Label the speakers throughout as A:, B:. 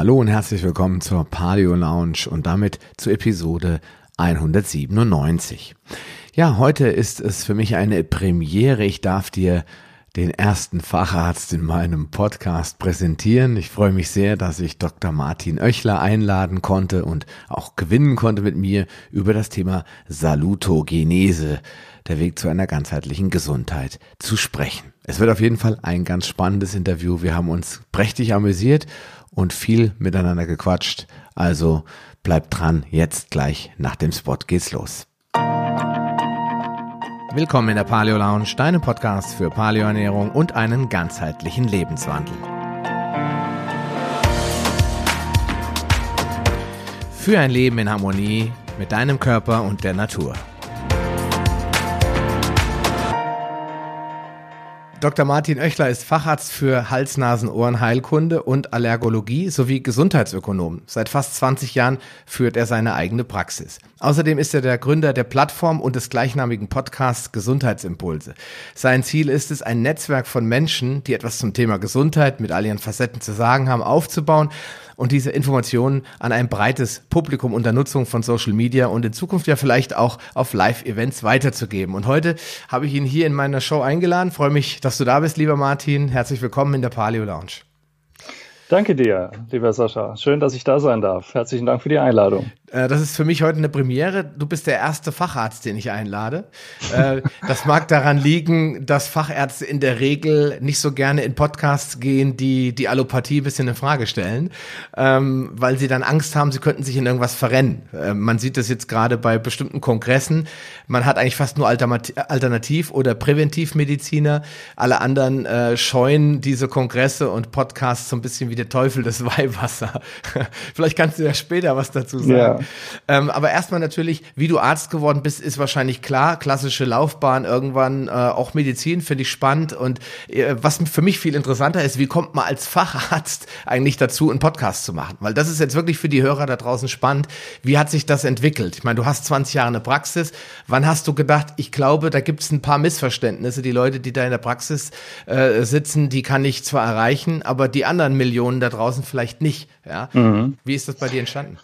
A: Hallo und herzlich willkommen zur Paleo Lounge und damit zur Episode 197. Ja, heute ist es für mich eine Premiere. Ich darf dir den ersten Facharzt in meinem Podcast präsentieren. Ich freue mich sehr, dass ich Dr. Martin Oechler einladen konnte und auch gewinnen konnte mit mir über das Thema Salutogenese, der Weg zu einer ganzheitlichen Gesundheit, zu sprechen. Es wird auf jeden Fall ein ganz spannendes Interview. Wir haben uns prächtig amüsiert und viel miteinander gequatscht. Also bleibt dran, jetzt gleich nach dem Spot geht's los. Willkommen in der Paleo Lounge, deinem Podcast für Paleoernährung und einen ganzheitlichen Lebenswandel. Für ein Leben in Harmonie mit deinem Körper und der Natur. Dr. Martin Oechler ist Facharzt für Hals-, Nasen-, Ohren-Heilkunde und Allergologie sowie Gesundheitsökonom. Seit fast 20 Jahren führt er seine eigene Praxis. Außerdem ist er der Gründer der Plattform und des gleichnamigen Podcasts Gesundheitsimpulse. Sein Ziel ist es, ein Netzwerk von Menschen, die etwas zum Thema Gesundheit mit all ihren Facetten zu sagen haben, aufzubauen und diese Informationen an ein breites Publikum unter Nutzung von Social Media und in Zukunft ja vielleicht auch auf Live-Events weiterzugeben. Und heute habe ich ihn hier in meiner Show eingeladen. Freue mich, dass du da bist, lieber Martin. Herzlich willkommen in der Paleo Lounge.
B: Danke dir, lieber Sascha. Schön, dass ich da sein darf. Herzlichen Dank für die Einladung.
A: Äh, das ist für mich heute eine Premiere. Du bist der erste Facharzt, den ich einlade. Äh, das mag daran liegen, dass Fachärzte in der Regel nicht so gerne in Podcasts gehen, die die Allopathie ein bisschen in Frage stellen, ähm, weil sie dann Angst haben, sie könnten sich in irgendwas verrennen. Äh, man sieht das jetzt gerade bei bestimmten Kongressen. Man hat eigentlich fast nur Alternativ- oder Präventivmediziner. Alle anderen scheuen diese Kongresse und Podcasts so ein bisschen wie der Teufel des Weihwasser. Vielleicht kannst du ja später was dazu sagen. Ja. Ähm, aber erstmal natürlich, wie du Arzt geworden bist, ist wahrscheinlich klar. Klassische Laufbahn, irgendwann äh, auch Medizin finde ich spannend. Und äh, was für mich viel interessanter ist, wie kommt man als Facharzt eigentlich dazu, einen Podcast zu machen? Weil das ist jetzt wirklich für die Hörer da draußen spannend. Wie hat sich das entwickelt? Ich meine, du hast 20 Jahre eine Praxis. Wann hast du gedacht, ich glaube, da gibt es ein paar Missverständnisse. Die Leute, die da in der Praxis äh, sitzen, die kann ich zwar erreichen, aber die anderen Millionen da draußen vielleicht nicht. Ja? Mhm. Wie ist das bei dir entstanden?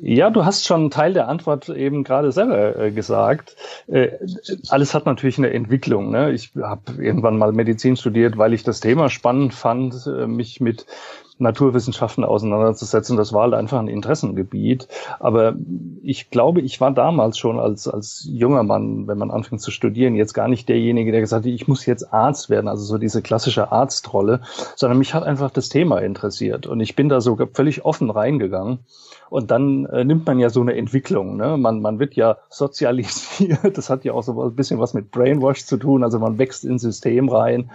B: Ja, du hast schon einen Teil der Antwort eben gerade selber äh, gesagt. Äh, alles hat natürlich eine Entwicklung. Ne? Ich habe irgendwann mal Medizin studiert, weil ich das Thema spannend fand, äh, mich mit Naturwissenschaften auseinanderzusetzen. Das war halt einfach ein Interessengebiet. Aber ich glaube, ich war damals schon als, als junger Mann, wenn man anfängt zu studieren, jetzt gar nicht derjenige, der gesagt hat, ich muss jetzt Arzt werden, also so diese klassische Arztrolle, sondern mich hat einfach das Thema interessiert. Und ich bin da sogar völlig offen reingegangen. Und dann äh, nimmt man ja so eine Entwicklung. Ne? Man, man wird ja sozialisiert. Das hat ja auch so ein bisschen was mit Brainwash zu tun. Also man wächst ins System rein.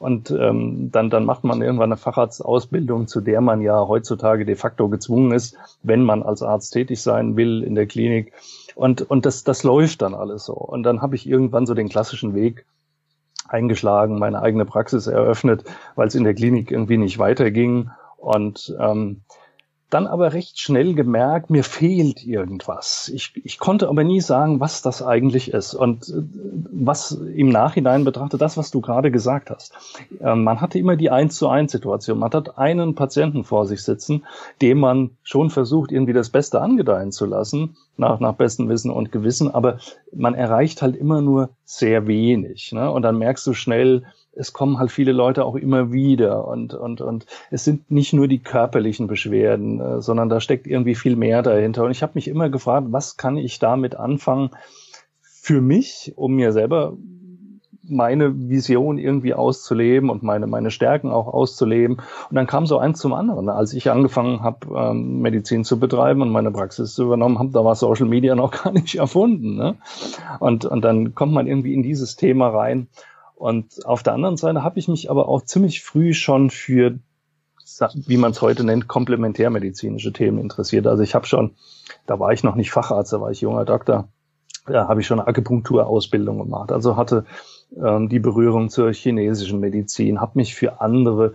B: Und ähm, dann, dann macht man irgendwann eine Facharztausbildung, zu der man ja heutzutage de facto gezwungen ist, wenn man als Arzt tätig sein will in der Klinik. Und, und das, das läuft dann alles so. Und dann habe ich irgendwann so den klassischen Weg eingeschlagen, meine eigene Praxis eröffnet, weil es in der Klinik irgendwie nicht weiterging. Und ähm, dann aber recht schnell gemerkt, mir fehlt irgendwas. Ich, ich konnte aber nie sagen, was das eigentlich ist. Und äh, was im Nachhinein betrachtet, das, was du gerade gesagt hast. Äh, man hatte immer die eins zu eins Situation. Man hat einen Patienten vor sich sitzen, dem man schon versucht, irgendwie das Beste angedeihen zu lassen, nach, nach bestem Wissen und Gewissen. Aber man erreicht halt immer nur sehr wenig. Ne? Und dann merkst du schnell, es kommen halt viele Leute auch immer wieder und, und, und es sind nicht nur die körperlichen Beschwerden, äh, sondern da steckt irgendwie viel mehr dahinter. Und ich habe mich immer gefragt, was kann ich damit anfangen für mich, um mir selber meine Vision irgendwie auszuleben und meine, meine Stärken auch auszuleben. Und dann kam so eins zum anderen. Als ich angefangen habe, ähm, Medizin zu betreiben und meine Praxis zu übernommen habe, da war Social Media noch gar nicht erfunden. Ne? Und, und dann kommt man irgendwie in dieses Thema rein. Und auf der anderen Seite habe ich mich aber auch ziemlich früh schon für, wie man es heute nennt, komplementärmedizinische Themen interessiert. Also ich habe schon, da war ich noch nicht Facharzt, da war ich junger Doktor, da habe ich schon Akupunkturausbildung gemacht. Also hatte ähm, die Berührung zur chinesischen Medizin, habe mich für andere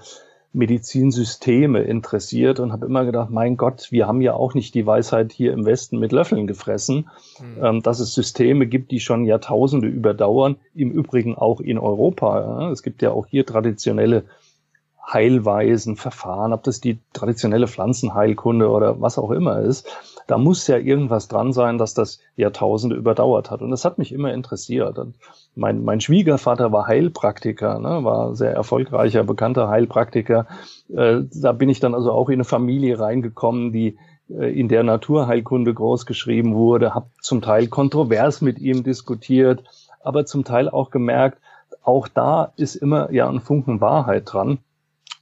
B: Medizinsysteme interessiert und habe immer gedacht, mein Gott, wir haben ja auch nicht die Weisheit hier im Westen mit Löffeln gefressen, mhm. ähm, dass es Systeme gibt, die schon Jahrtausende überdauern, im Übrigen auch in Europa. Ja. Es gibt ja auch hier traditionelle Heilweisen, Verfahren, ob das die traditionelle Pflanzenheilkunde oder was auch immer ist, da muss ja irgendwas dran sein, dass das Jahrtausende überdauert hat. Und das hat mich immer interessiert. Und mein, mein Schwiegervater war Heilpraktiker, ne, war sehr erfolgreicher, bekannter Heilpraktiker. Äh, da bin ich dann also auch in eine Familie reingekommen, die äh, in der Naturheilkunde großgeschrieben wurde, habe zum Teil kontrovers mit ihm diskutiert, aber zum Teil auch gemerkt, auch da ist immer ja ein Funken Wahrheit dran.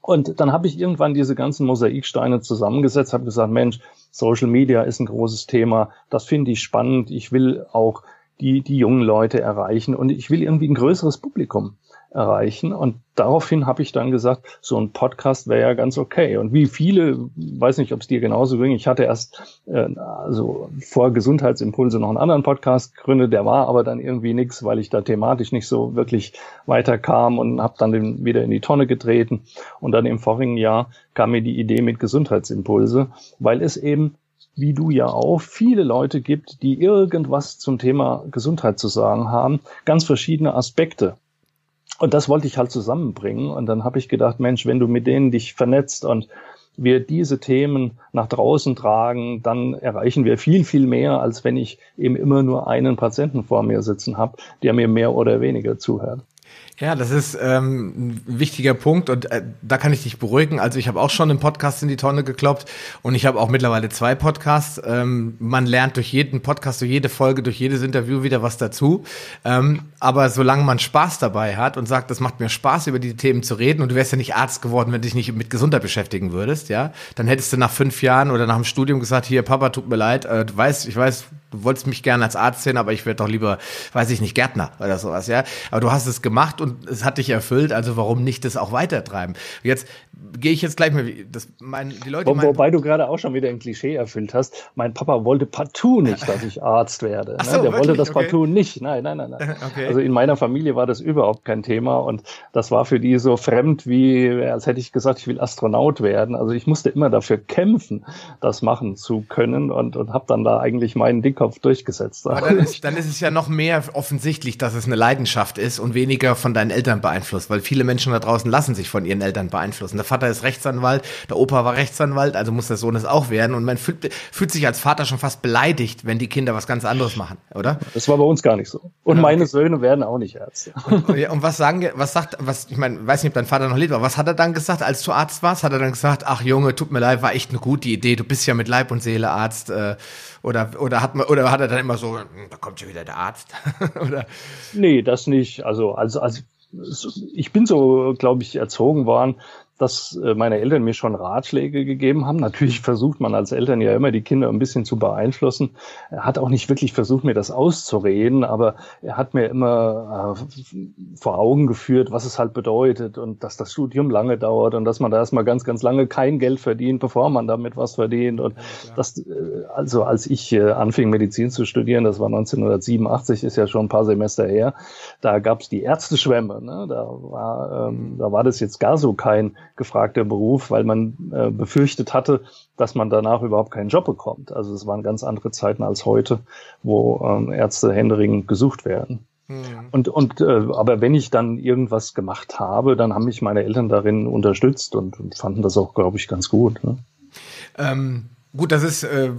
B: Und dann habe ich irgendwann diese ganzen Mosaiksteine zusammengesetzt, habe gesagt, Mensch, Social Media ist ein großes Thema, das finde ich spannend, ich will auch die, die jungen Leute erreichen und ich will irgendwie ein größeres Publikum erreichen. Und daraufhin habe ich dann gesagt, so ein Podcast wäre ja ganz okay. Und wie viele, weiß nicht, ob es dir genauso ging, ich hatte erst äh, also vor Gesundheitsimpulse noch einen anderen Podcast gegründet, der war aber dann irgendwie nichts, weil ich da thematisch nicht so wirklich weiterkam und habe dann den wieder in die Tonne getreten. Und dann im vorigen Jahr kam mir die Idee mit Gesundheitsimpulse, weil es eben wie du ja auch, viele Leute gibt, die irgendwas zum Thema Gesundheit zu sagen haben, ganz verschiedene Aspekte und das wollte ich halt zusammenbringen. Und dann habe ich gedacht, Mensch, wenn du mit denen dich vernetzt und wir diese Themen nach draußen tragen, dann erreichen wir viel, viel mehr, als wenn ich eben immer nur einen Patienten vor mir sitzen habe, der mir mehr oder weniger zuhört.
A: Ja, das ist ähm, ein wichtiger Punkt und äh, da kann ich dich beruhigen. Also ich habe auch schon einen Podcast in die Tonne gekloppt und ich habe auch mittlerweile zwei Podcasts. Ähm, man lernt durch jeden Podcast, durch jede Folge, durch jedes Interview wieder was dazu. Ähm, aber solange man Spaß dabei hat und sagt, das macht mir Spaß, über die Themen zu reden und du wärst ja nicht Arzt geworden, wenn du dich nicht mit Gesundheit beschäftigen würdest, ja, dann hättest du nach fünf Jahren oder nach dem Studium gesagt, hier Papa, tut mir leid, äh, du weißt, ich weiß, du wolltest mich gerne als Arzt sehen, aber ich werde doch lieber, weiß ich nicht, Gärtner oder sowas, ja. Aber du hast es gemacht und es hat dich erfüllt, also warum nicht das auch weitertreiben? Jetzt gehe ich jetzt gleich mal, das, mein, die Leute.
B: Wo, wobei du gerade auch schon wieder ein Klischee erfüllt hast. Mein Papa wollte partout nicht, dass ich Arzt werde. Ach ne? so, ne? Der wirklich? wollte das okay. partout nicht. Nein, nein, nein, nein. Okay. Also in meiner Familie war das überhaupt kein Thema und das war für die so fremd wie, als hätte ich gesagt, ich will Astronaut werden. Also ich musste immer dafür kämpfen, das machen zu können und, und habe dann da eigentlich meinen Dickkopf durchgesetzt.
A: Aber dann ist, dann ist es ja noch mehr offensichtlich, dass es eine Leidenschaft ist und weniger von deinen Eltern beeinflusst, weil viele Menschen da draußen lassen sich von ihren Eltern beeinflussen. Der Vater ist Rechtsanwalt, der Opa war Rechtsanwalt, also muss der Sohn es auch werden und man fühlt, fühlt sich als Vater schon fast beleidigt, wenn die Kinder was ganz anderes machen, oder?
B: Das war bei uns gar nicht so. Und meine Söhne werden auch nicht Ärzte.
A: Und, und was sagen, was sagt, was, ich meine, weiß nicht, ob dein Vater noch lebt, aber was hat er dann gesagt, als du Arzt warst? Hat er dann gesagt, ach Junge, tut mir leid, war echt eine gute Idee, du bist ja mit Leib und Seele Arzt, äh, oder, oder hat man, oder hat er dann immer so, hm, da kommt schon wieder der Arzt, oder?
B: Nee, das nicht. Also, also, also, ich bin so, glaube ich, erzogen worden, dass äh, meine Eltern mir schon Ratschläge gegeben haben. Natürlich versucht man als Eltern ja immer die Kinder ein bisschen zu beeinflussen. Er hat auch nicht wirklich versucht, mir das auszureden, aber er hat mir immer äh, vor Augen geführt, was es halt bedeutet und dass das Studium lange dauert und dass man da erstmal ganz, ganz lange kein Geld verdient, bevor man damit was verdient. Und ja, das, äh, also als ich anfing, Medizin zu studieren, das war 1987, ist ja schon ein paar Semester her, da gab es die Ärzteschwämme. Ne? Da, war, ähm, da war das jetzt gar so kein gefragter Beruf, weil man äh, befürchtet hatte, dass man danach überhaupt keinen Job bekommt. Also es waren ganz andere Zeiten als heute, wo ähm, Ärzte händeringend gesucht werden. Mhm. Und, und äh, aber wenn ich dann irgendwas gemacht habe, dann haben mich meine Eltern darin unterstützt und, und fanden das auch, glaube ich, ganz gut. Ne?
A: Ähm, gut, das ist äh,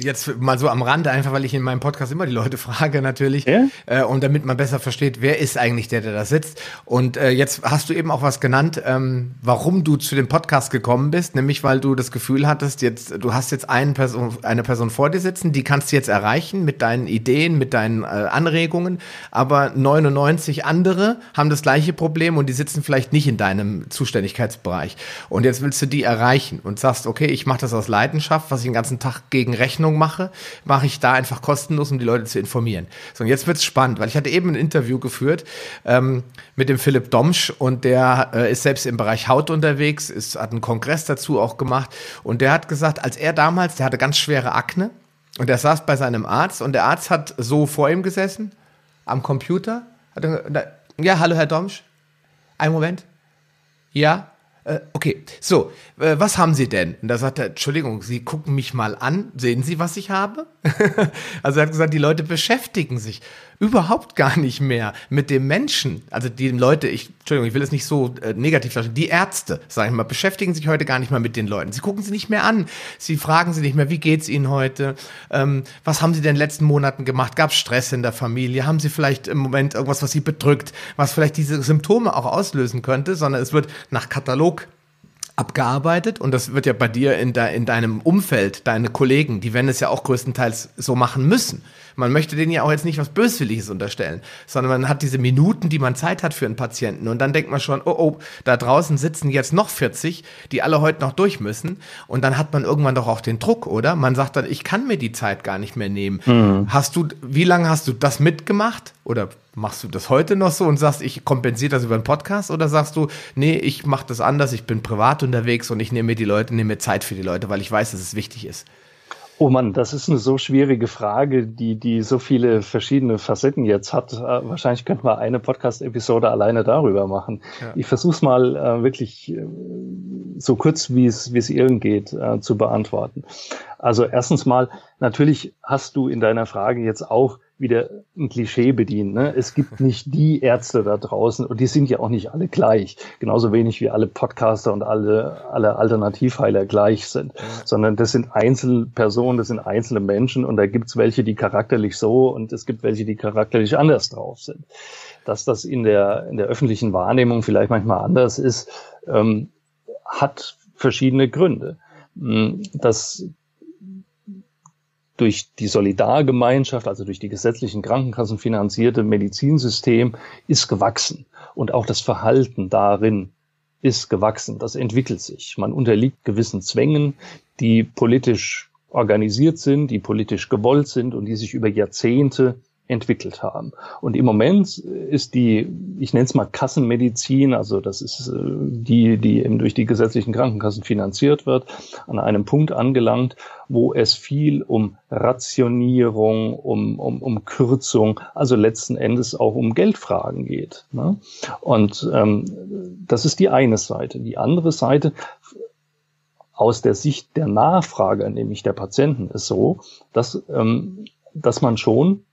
A: jetzt mal so am Rande, einfach weil ich in meinem Podcast immer die Leute frage natürlich, ja? äh, und damit man besser versteht, wer ist eigentlich der, der da sitzt. Und äh, jetzt hast du eben auch was genannt, ähm, warum du zu dem Podcast gekommen bist, nämlich weil du das Gefühl hattest, jetzt du hast jetzt eine Person, eine Person vor dir sitzen, die kannst du jetzt erreichen mit deinen Ideen, mit deinen äh, Anregungen, aber 99 andere haben das gleiche Problem und die sitzen vielleicht nicht in deinem Zuständigkeitsbereich. Und jetzt willst du die erreichen und sagst, okay, ich mache das aus Leidenschaft, was ich den ganzen Tag gegen Rechnung Rechnung mache, mache ich da einfach kostenlos, um die Leute zu informieren. So, und jetzt wird's spannend, weil ich hatte eben ein Interview geführt ähm, mit dem Philipp Domsch und der äh, ist selbst im Bereich Haut unterwegs, ist, hat einen Kongress dazu auch gemacht und der hat gesagt, als er damals, der hatte ganz schwere Akne und er saß bei seinem Arzt und der Arzt hat so vor ihm gesessen, am Computer. Hat ja, hallo Herr Domsch. Ein Moment. Ja, Äh, okay, so, äh, was haben Sie denn? Und da sagt er, Entschuldigung, Sie gucken mich mal an, sehen Sie, was ich habe? also er hat gesagt, die Leute beschäftigen sich überhaupt gar nicht mehr mit dem Menschen. Also die Leute, ich, Entschuldigung, ich will es nicht so äh, negativ darstellen, die Ärzte, sage ich mal, beschäftigen sich heute gar nicht mehr mit den Leuten. Sie gucken sie nicht mehr an. Sie fragen sie nicht mehr, wie geht's Ihnen heute? Ähm, was haben Sie denn in den letzten Monaten gemacht? Gab es Stress in der Familie? Haben Sie vielleicht im Moment irgendwas, was Sie bedrückt, was vielleicht diese Symptome auch auslösen könnte? Sondern es wird nach Katalog abgearbeitet und das wird ja bei dir in, de, in deinem Umfeld, deine Kollegen, die werden es ja auch größtenteils so machen müssen. Man möchte denen ja auch jetzt nicht was Böswilliges unterstellen, sondern man hat diese Minuten, die man Zeit hat für einen Patienten und dann denkt man schon, oh, oh, da draußen sitzen jetzt noch 40, die alle heute noch durch müssen und dann hat man irgendwann doch auch den Druck, oder? Man sagt dann, ich kann mir die Zeit gar nicht mehr nehmen. Mhm. Hast du, wie lange hast du das mitgemacht oder machst du das heute noch so und sagst, ich kompensiere das über einen Podcast oder sagst du, nee, ich mache das anders, ich bin privat unterwegs und ich nehme mir die Leute, nehme mir Zeit für die Leute, weil ich weiß, dass es wichtig ist?
B: Oh Mann, das ist eine so schwierige Frage, die, die so viele verschiedene Facetten jetzt hat. Äh, wahrscheinlich könnten wir eine Podcast-Episode alleine darüber machen. Ja. Ich versuche es mal äh, wirklich äh, so kurz, wie es, wie es irgend geht, äh, zu beantworten. Also erstens mal, natürlich hast du in deiner Frage jetzt auch wieder ein Klischee bedient. Ne? Es gibt nicht die Ärzte da draußen und die sind ja auch nicht alle gleich. Genauso wenig wie alle Podcaster und alle, alle Alternativheiler gleich sind. Sondern das sind einzelne Personen, das sind einzelne Menschen und da gibt's welche, die charakterlich so und es gibt welche, die charakterlich anders drauf sind. Dass das in der, in der öffentlichen Wahrnehmung vielleicht manchmal anders ist, ähm, hat verschiedene Gründe. Hm, das durch die Solidargemeinschaft, also durch die gesetzlichen Krankenkassen finanzierte Medizinsystem ist gewachsen. Und auch das Verhalten darin ist gewachsen. Das entwickelt sich. Man unterliegt gewissen Zwängen, die politisch organisiert sind, die politisch gewollt sind und die sich über Jahrzehnte entwickelt haben. Und im Moment ist die, ich nenne es mal Kassenmedizin, also das ist äh, die, die eben durch die gesetzlichen Krankenkassen finanziert wird, an einem Punkt angelangt, wo es viel um Rationierung, um, um, um Kürzung, also letzten Endes auch um Geldfragen geht. Ne? Und ähm, das ist die eine Seite. Die andere Seite aus der Sicht der Nachfrage, nämlich der Patienten, ist so, dass, ähm, dass man schon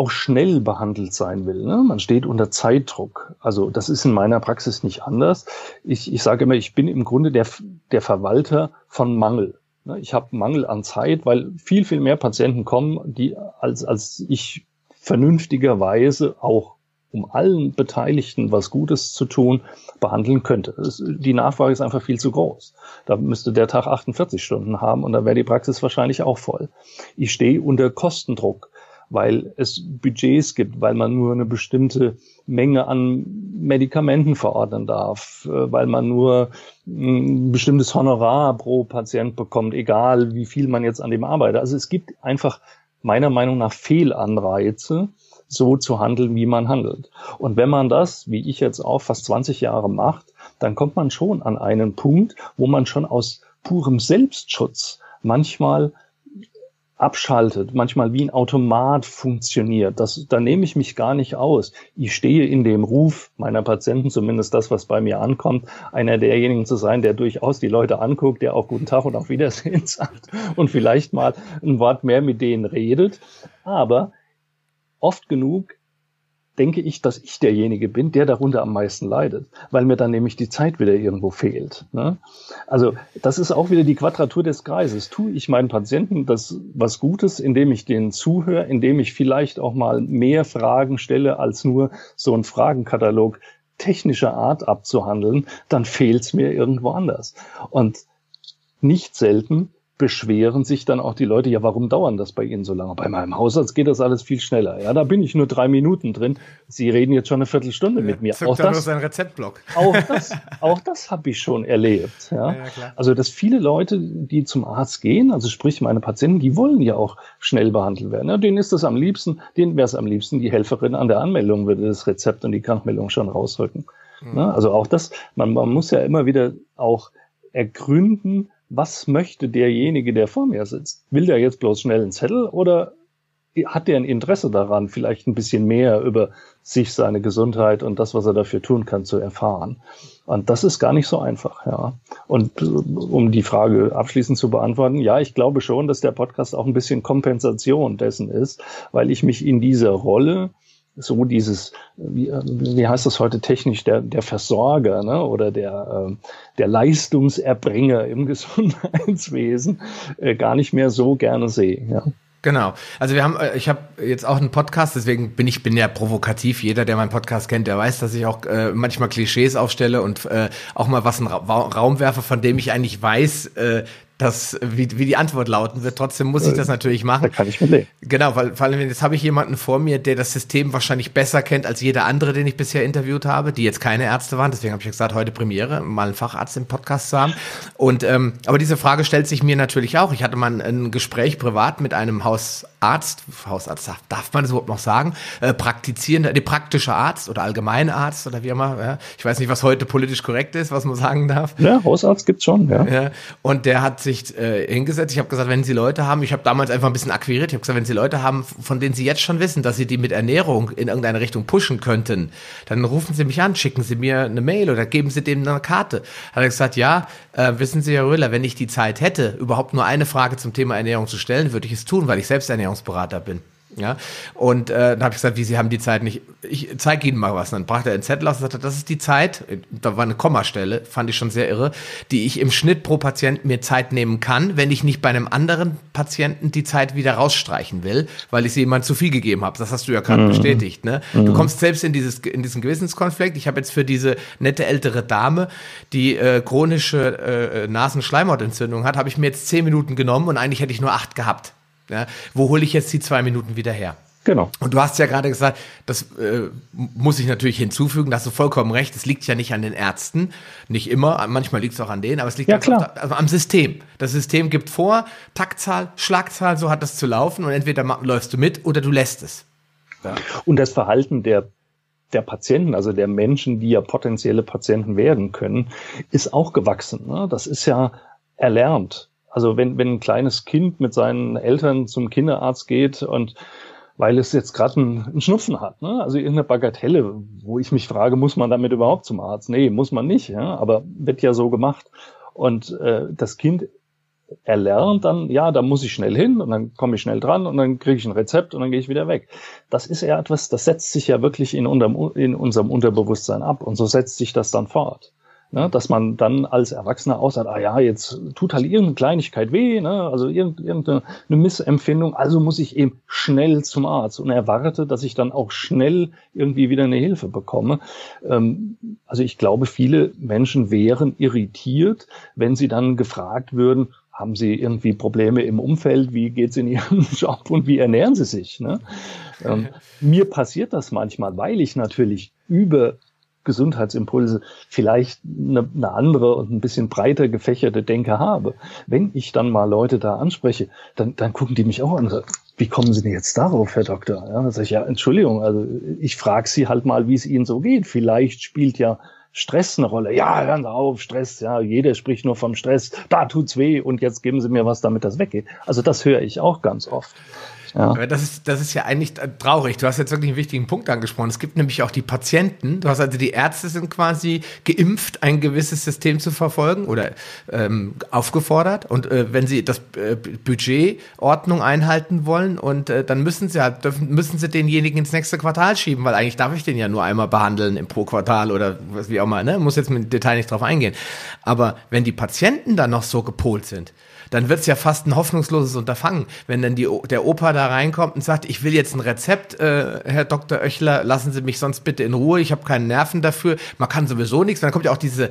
B: auch schnell behandelt sein will. Ne? Man steht unter Zeitdruck. Also das ist in meiner Praxis nicht anders. Ich, ich sage immer, ich bin im Grunde der, der Verwalter von Mangel. Ne? Ich habe Mangel an Zeit, weil viel, viel mehr Patienten kommen, die als, als ich vernünftigerweise auch um allen Beteiligten was Gutes zu tun, behandeln könnte. Das, die Nachfrage ist einfach viel zu groß. Da müsste der Tag 48 Stunden haben und da wäre die Praxis wahrscheinlich auch voll. Ich stehe unter Kostendruck weil es Budgets gibt, weil man nur eine bestimmte Menge an Medikamenten verordnen darf, äh, weil man nur ein bestimmtes Honorar pro Patient bekommt, egal wie viel man jetzt an dem arbeitet. Also es gibt einfach meiner Meinung nach Fehlanreize, so zu handeln, wie man handelt. Und wenn man das, wie ich jetzt auch fast 20 Jahre macht, dann kommt man schon an einen Punkt, wo man schon aus purem Selbstschutz manchmal abschaltet, manchmal wie ein Automat funktioniert. Das, da nehme ich mich gar nicht aus. Ich stehe in dem Ruf meiner Patienten, zumindest das, was bei mir ankommt, einer derjenigen zu sein, der durchaus die Leute anguckt, der auch guten Tag und auf Wiedersehen sagt und vielleicht mal ein Wort mehr mit denen redet. Aber oft genug denke ich, dass ich derjenige bin, der darunter am meisten leidet, weil mir dann nämlich die Zeit wieder irgendwo fehlt. Ne? Also das ist auch wieder die Quadratur des Kreises. Tue ich meinen Patienten das was Gutes, indem ich denen zuhöre, indem ich vielleicht auch mal mehr Fragen stelle, als nur so ein Fragenkatalog technischer Art abzuhandeln, dann fehlt es mir irgendwo anders. Und nicht selten beschweren sich dann auch die Leute, ja, warum dauern das bei Ihnen so lange? Bei meinem Hausarzt geht das alles viel schneller. Ja, da bin ich nur drei Minuten drin. Sie reden jetzt schon eine Viertelstunde ja, mit mir.
A: Auch das, sein Rezeptblock.
B: Auch das, auch das habe ich schon erlebt. Ja? ja also, dass viele Leute, die zum Arzt gehen, also sprich meine Patienten, die wollen ja auch schnell behandelt werden. Ja, denen ist das am liebsten, denen wäre es am liebsten, die Helferin an der Anmeldung würde das Rezept und die Krankmeldung schon rausrücken. Mhm. Ja, also auch das, man, man muss ja immer wieder auch ergründen, was möchte derjenige, der vor mir sitzt? Will der jetzt bloß schnell einen Zettel oder hat der ein Interesse daran, vielleicht ein bisschen mehr über sich, seine Gesundheit und das, was er dafür tun kann, zu erfahren. Und das ist gar nicht so einfach, ja. Und um die Frage abschließend zu beantworten, ja, ich glaube schon, dass der Podcast auch ein bisschen Kompensation dessen ist, weil ich mich in dieser Rolle so dieses, wie, wie heißt das heute technisch, der, der Versorger ne? oder der, äh, der Leistungserbringer im Gesundheitswesen äh, gar nicht mehr so gerne sehe. Ja.
A: Genau. Also wir haben, äh, ich habe jetzt auch einen Podcast, deswegen bin ich bin ja provokativ. Jeder, der meinen Podcast kennt, der weiß, dass ich auch äh, manchmal Klischees aufstelle und äh, auch mal was in Ra Raum werfe, von dem ich eigentlich weiß, äh, das, wie, wie die Antwort lauten wird. Trotzdem muss ich das natürlich machen. Da
B: kann ich mit leben.
A: Genau, weil vor allem jetzt habe ich jemanden vor mir, der das System wahrscheinlich besser kennt als jeder andere, den ich bisher interviewt habe, die jetzt keine Ärzte waren. Deswegen habe ich gesagt, heute Premiere, mal einen Facharzt im Podcast zu haben. Und ähm, aber diese Frage stellt sich mir natürlich auch. Ich hatte mal ein, ein Gespräch privat mit einem Hausarzt, Hausarzt darf man das überhaupt noch sagen, äh, praktizierender, die praktische Arzt oder allgemeine Arzt oder wie immer. Ja. Ich weiß nicht, was heute politisch korrekt ist, was man sagen darf.
B: Ja, Hausarzt gibt's schon. Ja.
A: ja. Und der hat sich sich äh, hingesetzt. Ich habe gesagt, wenn Sie Leute haben, ich habe damals einfach ein bisschen akquiriert. Ich habe gesagt, wenn Sie Leute haben, von denen Sie jetzt schon wissen, dass Sie die mit Ernährung in irgendeine Richtung pushen könnten, dann rufen Sie mich an, schicken Sie mir eine Mail oder geben Sie denen eine Karte. Hat er gesagt, ja, äh, wissen Sie, Herr Röhler, wenn ich die Zeit hätte, überhaupt nur eine Frage zum Thema Ernährung zu stellen, würde ich es tun, weil ich selbst Ernährungsberater bin. Ja, und äh, dann habe ich gesagt, wie Sie haben die Zeit nicht. Ich zeige Ihnen mal was. Und dann brachte er einen Zettel aus und sagte, das ist die Zeit. Da war eine Kommastelle, fand ich schon sehr irre, die ich im Schnitt pro Patienten mir Zeit nehmen kann, wenn ich nicht bei einem anderen Patienten die Zeit wieder rausstreichen will, weil ich sie jemand zu viel gegeben habe. Das hast du ja gerade mhm. bestätigt. Ne? Mhm. Du kommst selbst in dieses in diesen Gewissenskonflikt. Ich habe jetzt für diese nette ältere Dame, die äh, chronische äh, Nasenschleimhautentzündung hat, habe ich mir jetzt zehn Minuten genommen und eigentlich hätte ich nur acht gehabt. Ja, wo hole ich jetzt die zwei Minuten wieder her?
B: Genau.
A: Und du hast ja gerade gesagt, das äh, muss ich natürlich hinzufügen, da hast du vollkommen recht, es liegt ja nicht an den Ärzten, nicht immer, manchmal liegt es auch an denen, aber es liegt
B: ja, klar.
A: also am System. Das System gibt vor, Taktzahl, Schlagzahl, so hat das zu laufen und entweder läufst du mit oder du lässt es.
B: Ja. Und das Verhalten der der Patienten, also der Menschen, die ja potenzielle Patienten werden können, ist auch gewachsen. Ne? Das ist ja erlernt. Also wenn, wenn ein kleines Kind mit seinen Eltern zum Kinderarzt geht und weil es jetzt gerade einen, einen Schnupfen hat, ne? also irgendeine Bagatelle, wo ich mich frage, muss man damit überhaupt zum Arzt? Nee, muss man nicht, ja? aber wird ja so gemacht. Und äh, das Kind erlernt dann, ja, da muss ich schnell hin und dann komme ich schnell dran und dann kriege ich ein Rezept und dann gehe ich wieder weg. Das ist ja etwas, das setzt sich ja wirklich in, unterm, in unserem Unterbewusstsein ab und so setzt sich das dann fort. Ne, dass man dann als Erwachsener aussagt, ah ja, jetzt tut halt irgendeine Kleinigkeit weh, ne, also irgendeine Missempfindung, also muss ich eben schnell zum Arzt und erwarte, dass ich dann auch schnell irgendwie wieder eine Hilfe bekomme. Ähm, also ich glaube, viele Menschen wären irritiert, wenn sie dann gefragt würden, haben Sie irgendwie Probleme im Umfeld? Wie geht's in Ihrem Job und wie ernähren Sie sich? Ne? Ähm, mir passiert das manchmal, weil ich natürlich über Gesundheitsimpulse vielleicht eine, eine, andere und ein bisschen breiter gefächerte Denke habe. Wenn ich dann mal Leute da anspreche, dann, dann gucken die mich auch an wie kommen Sie denn jetzt darauf, Herr Doktor? Ja, dann sage ich, ja, Entschuldigung, also ich frage Sie halt mal, wie es Ihnen so geht. Vielleicht spielt ja Stress eine Rolle. Ja, hören Sie auf, Stress, ja, jeder spricht nur vom Stress, da tut's weh und jetzt geben Sie mir was, damit das weggeht. Also das höre ich auch ganz oft.
A: Ja. Aber das ist, das ist ja eigentlich traurig. Du hast jetzt wirklich einen wichtigen Punkt angesprochen. Es gibt nämlich auch die Patienten. Du hast also die Ärzte sind quasi geimpft, ein gewisses System zu verfolgen oder ähm, aufgefordert. Und äh, wenn sie das äh, Budgetordnung einhalten wollen und äh, dann müssen sie halt, dürfen, müssen sie denjenigen ins nächste Quartal schieben, weil eigentlich darf ich den ja nur einmal behandeln im pro Quartal oder was wie auch immer. Ne? Muss jetzt mit Detail nicht drauf eingehen. Aber wenn die Patienten dann noch so gepolt sind, dann wird es ja fast ein hoffnungsloses Unterfangen, wenn dann die, der Opa da reinkommt und sagt, ich will jetzt ein Rezept, äh, Herr Dr. Oechler, lassen Sie mich sonst bitte in Ruhe, ich habe keinen Nerven dafür, man kann sowieso nichts, dann kommt ja auch diese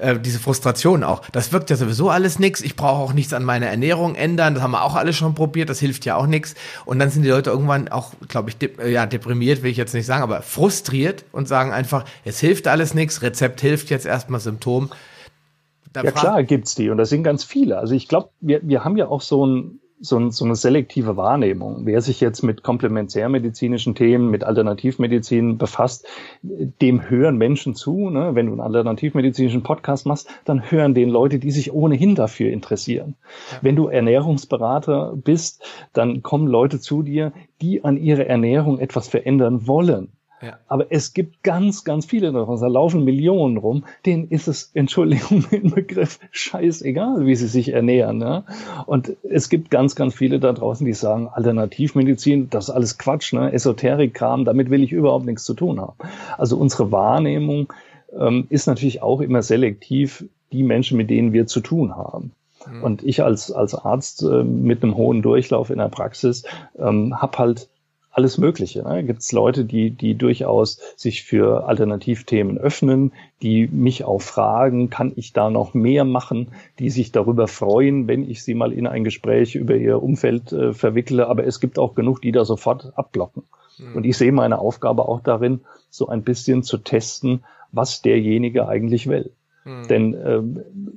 A: äh, diese Frustration auch. Das wirkt ja sowieso alles nichts. Ich brauche auch nichts an meiner Ernährung ändern. Das haben wir auch alle schon probiert. Das hilft ja auch nichts. Und dann sind die Leute irgendwann auch, glaube ich, de ja, deprimiert, will ich jetzt nicht sagen, aber frustriert und sagen einfach, es hilft alles nichts. Rezept hilft jetzt erstmal Symptom.
B: Da ja klar gibt's die und das sind ganz viele. Also ich glaube, wir, wir haben ja auch so ein so, so eine selektive Wahrnehmung. Wer sich jetzt mit komplementärmedizinischen Themen, mit Alternativmedizin befasst, dem hören Menschen zu. Ne? Wenn du einen alternativmedizinischen Podcast machst, dann hören den Leute, die sich ohnehin dafür interessieren. Ja. Wenn du Ernährungsberater bist, dann kommen Leute zu dir, die an ihrer Ernährung etwas verändern wollen. Ja. Aber es gibt ganz, ganz viele davon, da laufen Millionen rum, denen ist es, Entschuldigung, den Begriff scheißegal, wie sie sich ernähren. Ne? Und es gibt ganz, ganz viele da draußen, die sagen, Alternativmedizin, das ist alles Quatsch, ne? Esoterik-Kram, damit will ich überhaupt nichts zu tun haben. Also unsere Wahrnehmung ähm, ist natürlich auch immer selektiv die Menschen, mit denen wir zu tun haben. Mhm. Und ich als, als Arzt äh, mit einem hohen Durchlauf in der Praxis ähm, habe halt alles Mögliche. Ne? Gibt es Leute, die, die durchaus sich für Alternativthemen öffnen, die mich auch fragen, kann ich da noch mehr machen, die sich darüber freuen, wenn ich sie mal in ein Gespräch über ihr Umfeld äh, verwickle. Aber es gibt auch genug, die da sofort abblocken. Mhm. Und ich sehe meine Aufgabe auch darin, so ein bisschen zu testen, was derjenige eigentlich will. Mhm. Denn äh,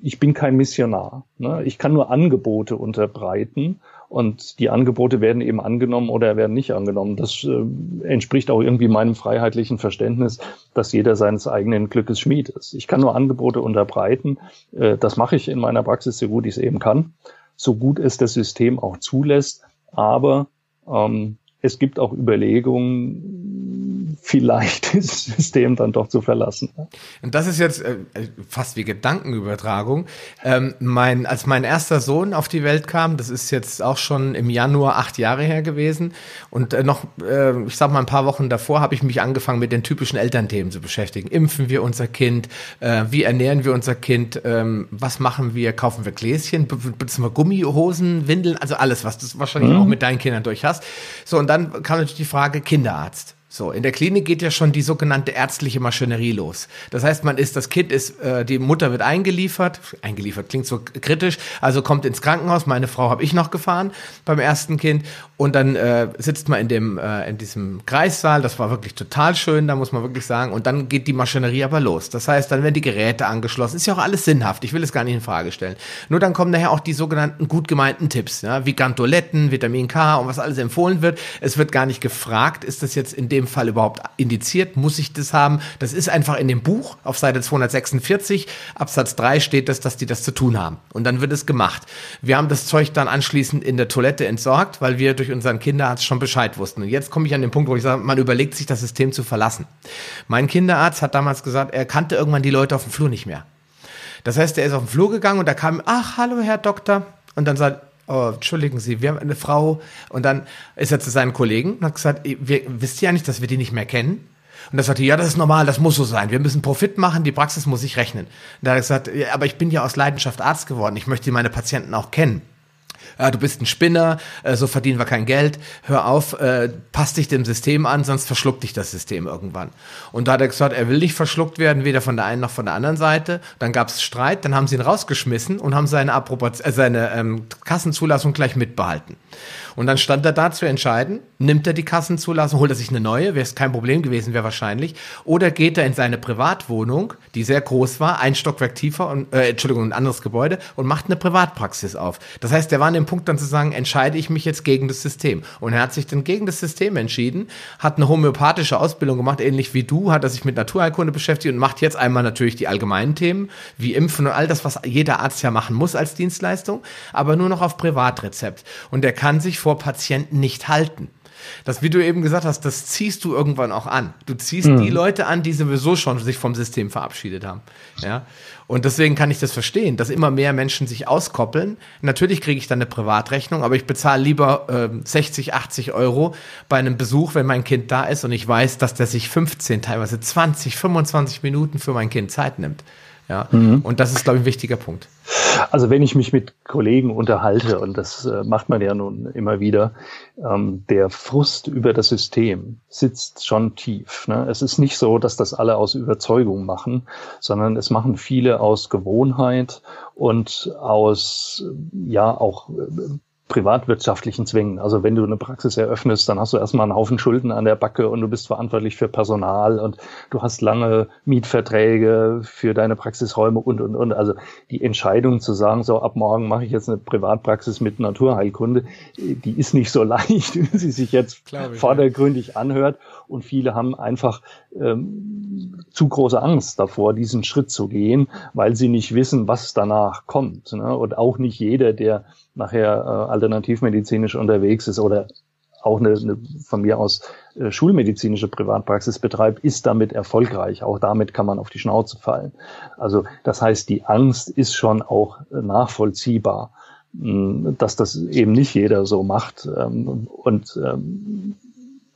B: ich bin kein Missionar. Ne? Ich kann nur Angebote unterbreiten und die Angebote werden eben angenommen oder werden nicht angenommen. Das äh, entspricht auch irgendwie meinem freiheitlichen Verständnis, dass jeder seines eigenen Glückes Schmied ist. Ich kann nur Angebote unterbreiten. Äh, das mache ich in meiner Praxis so gut ich es eben kann, so gut es das System auch zulässt. Aber ähm, es gibt auch Überlegungen, vielleicht das System dann doch zu verlassen.
A: Und das ist jetzt äh, fast wie Gedankenübertragung. Ähm, mein, als mein erster Sohn auf die Welt kam, das ist jetzt auch schon im Januar acht Jahre her gewesen. Und äh, noch, äh, ich sag mal, ein paar Wochen davor habe ich mich angefangen, mit den typischen Elternthemen zu beschäftigen. Impfen wir unser Kind? Äh, wie ernähren wir unser Kind? Ähm, was machen wir? Kaufen wir Gläschen? Benutzen wir Gummihosen, Windeln? Also alles, was du wahrscheinlich mhm. auch mit deinen Kindern durch hast. So, und dann kam natürlich die Frage Kinderarzt. So, in der Klinik geht ja schon die sogenannte ärztliche Maschinerie los. Das heißt, man ist, das Kind ist, äh, die Mutter wird eingeliefert, eingeliefert klingt so kritisch, also kommt ins Krankenhaus, meine Frau habe ich noch gefahren beim ersten Kind und dann äh, sitzt man in dem, äh, in diesem Kreissaal, das war wirklich total schön, da muss man wirklich sagen, und dann geht die Maschinerie aber los. Das heißt, dann werden die Geräte angeschlossen, ist ja auch alles sinnhaft, ich will es gar nicht in Frage stellen. Nur dann kommen daher auch die sogenannten gut gemeinten Tipps, ja, wie Gantoletten, Vitamin K und was alles empfohlen wird. Es wird gar nicht gefragt, ist das jetzt in dem Fall überhaupt indiziert? Muss ich das haben? Das ist einfach in dem Buch auf Seite 246, Absatz 3 steht das, dass die das zu tun haben. Und dann wird es gemacht. Wir haben das Zeug dann anschließend in der Toilette entsorgt, weil wir durch unseren Kinderarzt schon Bescheid wussten. Und jetzt komme ich an den Punkt, wo ich sage, man überlegt sich das System zu verlassen. Mein Kinderarzt hat damals gesagt, er kannte irgendwann die Leute auf dem Flur nicht mehr. Das heißt, er ist auf den Flur gegangen und da kam, ach, hallo, Herr Doktor. Und dann sagt, oh, entschuldigen Sie, wir haben eine Frau. Und dann ist er zu seinen Kollegen und hat gesagt, wir, wisst ihr eigentlich, dass wir die nicht mehr kennen? Und er sagte, ja, das ist normal, das muss so sein. Wir müssen Profit machen, die Praxis muss sich rechnen. Und da hat er gesagt, ja, aber ich bin ja aus Leidenschaft Arzt geworden. Ich möchte meine Patienten auch kennen äh, du bist ein Spinner, äh, so verdienen wir kein Geld, hör auf, äh, passt dich dem System an, sonst verschluckt dich das System irgendwann. Und da hat er gesagt, er will nicht verschluckt werden, weder von der einen noch von der anderen Seite. Dann gab es Streit, dann haben sie ihn rausgeschmissen und haben seine, Approbation, äh, seine ähm, Kassenzulassung gleich mitbehalten. Und dann stand er da zu entscheiden, nimmt er die Kassenzulassung, holt er sich eine neue, wäre es kein Problem gewesen, wäre wahrscheinlich, oder geht er in seine Privatwohnung, die sehr groß war, ein Stockwerk tiefer und äh, Entschuldigung, ein anderes Gebäude und macht eine Privatpraxis auf. Das heißt, er war an dem Punkt dann zu sagen, entscheide ich mich jetzt gegen das System. Und er hat sich dann gegen das System entschieden, hat eine homöopathische Ausbildung gemacht, ähnlich wie du, hat er sich mit Naturheilkunde beschäftigt und macht jetzt einmal natürlich die allgemeinen Themen, wie Impfen und all das, was jeder Arzt ja machen muss als Dienstleistung, aber nur noch auf Privatrezept. Und er kann sich vor Patienten nicht halten. Das, wie du eben gesagt hast, das ziehst du irgendwann auch an. Du ziehst mhm. die Leute an, die sowieso schon sich vom System verabschiedet haben. Ja. Und deswegen kann ich das verstehen, dass immer mehr Menschen sich auskoppeln. Natürlich kriege ich dann eine Privatrechnung, aber ich bezahle lieber äh, 60, 80 Euro bei einem Besuch, wenn mein Kind da ist und ich weiß, dass der sich 15, teilweise 20, 25 Minuten für mein Kind Zeit nimmt. Ja. Mhm. Und das ist, glaube ich, ein wichtiger Punkt.
B: Also wenn ich mich mit Kollegen unterhalte, und das äh, macht man ja nun immer wieder, ähm, der Frust über das System sitzt schon tief. Ne? Es ist nicht so, dass das alle aus Überzeugung machen, sondern es machen viele aus Gewohnheit und aus, ja, auch äh, privatwirtschaftlichen Zwängen. Also wenn du eine Praxis eröffnest, dann hast du erstmal einen Haufen Schulden an der Backe und du bist verantwortlich für Personal und du hast lange Mietverträge für deine Praxisräume und, und, und. Also die Entscheidung zu sagen, so ab morgen mache ich jetzt eine Privatpraxis mit Naturheilkunde, die ist nicht so leicht, wie sie sich jetzt vordergründig anhört. Und viele haben einfach ähm, zu große Angst davor, diesen Schritt zu gehen, weil sie nicht wissen, was danach kommt. Ne? Und auch nicht jeder, der nachher äh, alternativmedizinisch unterwegs ist oder auch eine, eine von mir aus äh, schulmedizinische Privatpraxis betreibt, ist damit erfolgreich. Auch damit kann man auf die Schnauze fallen. Also das heißt, die Angst ist schon auch äh, nachvollziehbar, mh, dass das eben nicht jeder so macht. Ähm, und ähm,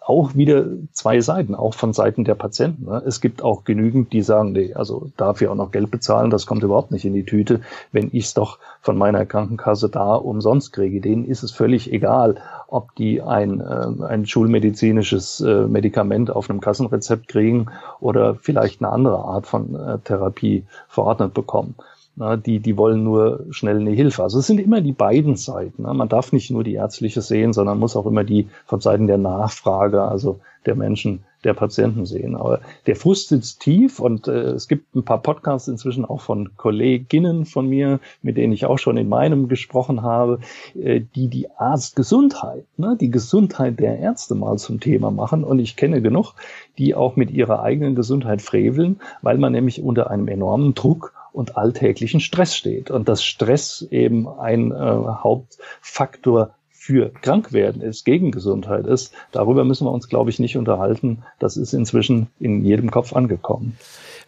B: auch wieder zwei Seiten, auch von Seiten der Patienten. Ne? Es gibt auch genügend, die sagen, nee, also darf ich auch noch Geld bezahlen, das kommt überhaupt nicht in die Tüte, wenn ich es doch von meiner Krankenkasse da umsonst kriege. Denen ist es völlig egal, ob die ein, äh, ein schulmedizinisches äh, Medikament auf einem Kassenrezept kriegen oder vielleicht eine andere Art von äh, Therapie verordnet bekommen. Na, die, die wollen nur schnell eine Hilfe. Also es sind immer die beiden Seiten. Ne? Man darf nicht nur die ärztliche sehen, sondern muss auch immer die von Seiten der Nachfrage, also der Menschen, der Patienten sehen. Aber der Frust sitzt tief und äh, es gibt ein paar Podcasts inzwischen auch von Kolleginnen von mir, mit denen ich auch schon in meinem gesprochen habe, äh, die die Arztgesundheit, ne, die Gesundheit der Ärzte mal zum Thema machen. Und ich kenne genug, die auch mit ihrer eigenen Gesundheit freveln, weil man nämlich unter einem enormen Druck und alltäglichen Stress steht. Und dass Stress eben ein äh, Hauptfaktor für Krankwerden ist, gegen Gesundheit ist, darüber müssen wir uns, glaube ich, nicht unterhalten. Das ist inzwischen in jedem Kopf angekommen.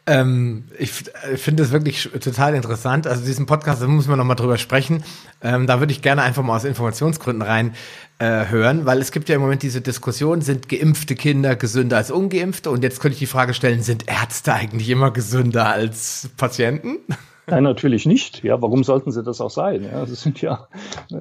A: Ähm, ich äh, finde es wirklich total interessant. Also diesen Podcast, da muss man nochmal drüber sprechen. Ähm, da würde ich gerne einfach mal aus Informationsgründen rein äh, hören, weil es gibt ja im Moment diese Diskussion, sind geimpfte Kinder gesünder als ungeimpfte? Und jetzt könnte ich die Frage stellen, sind Ärzte eigentlich immer gesünder als Patienten?
B: Nein, natürlich nicht. Ja, warum sollten sie das auch sein? Ja, das sind ja,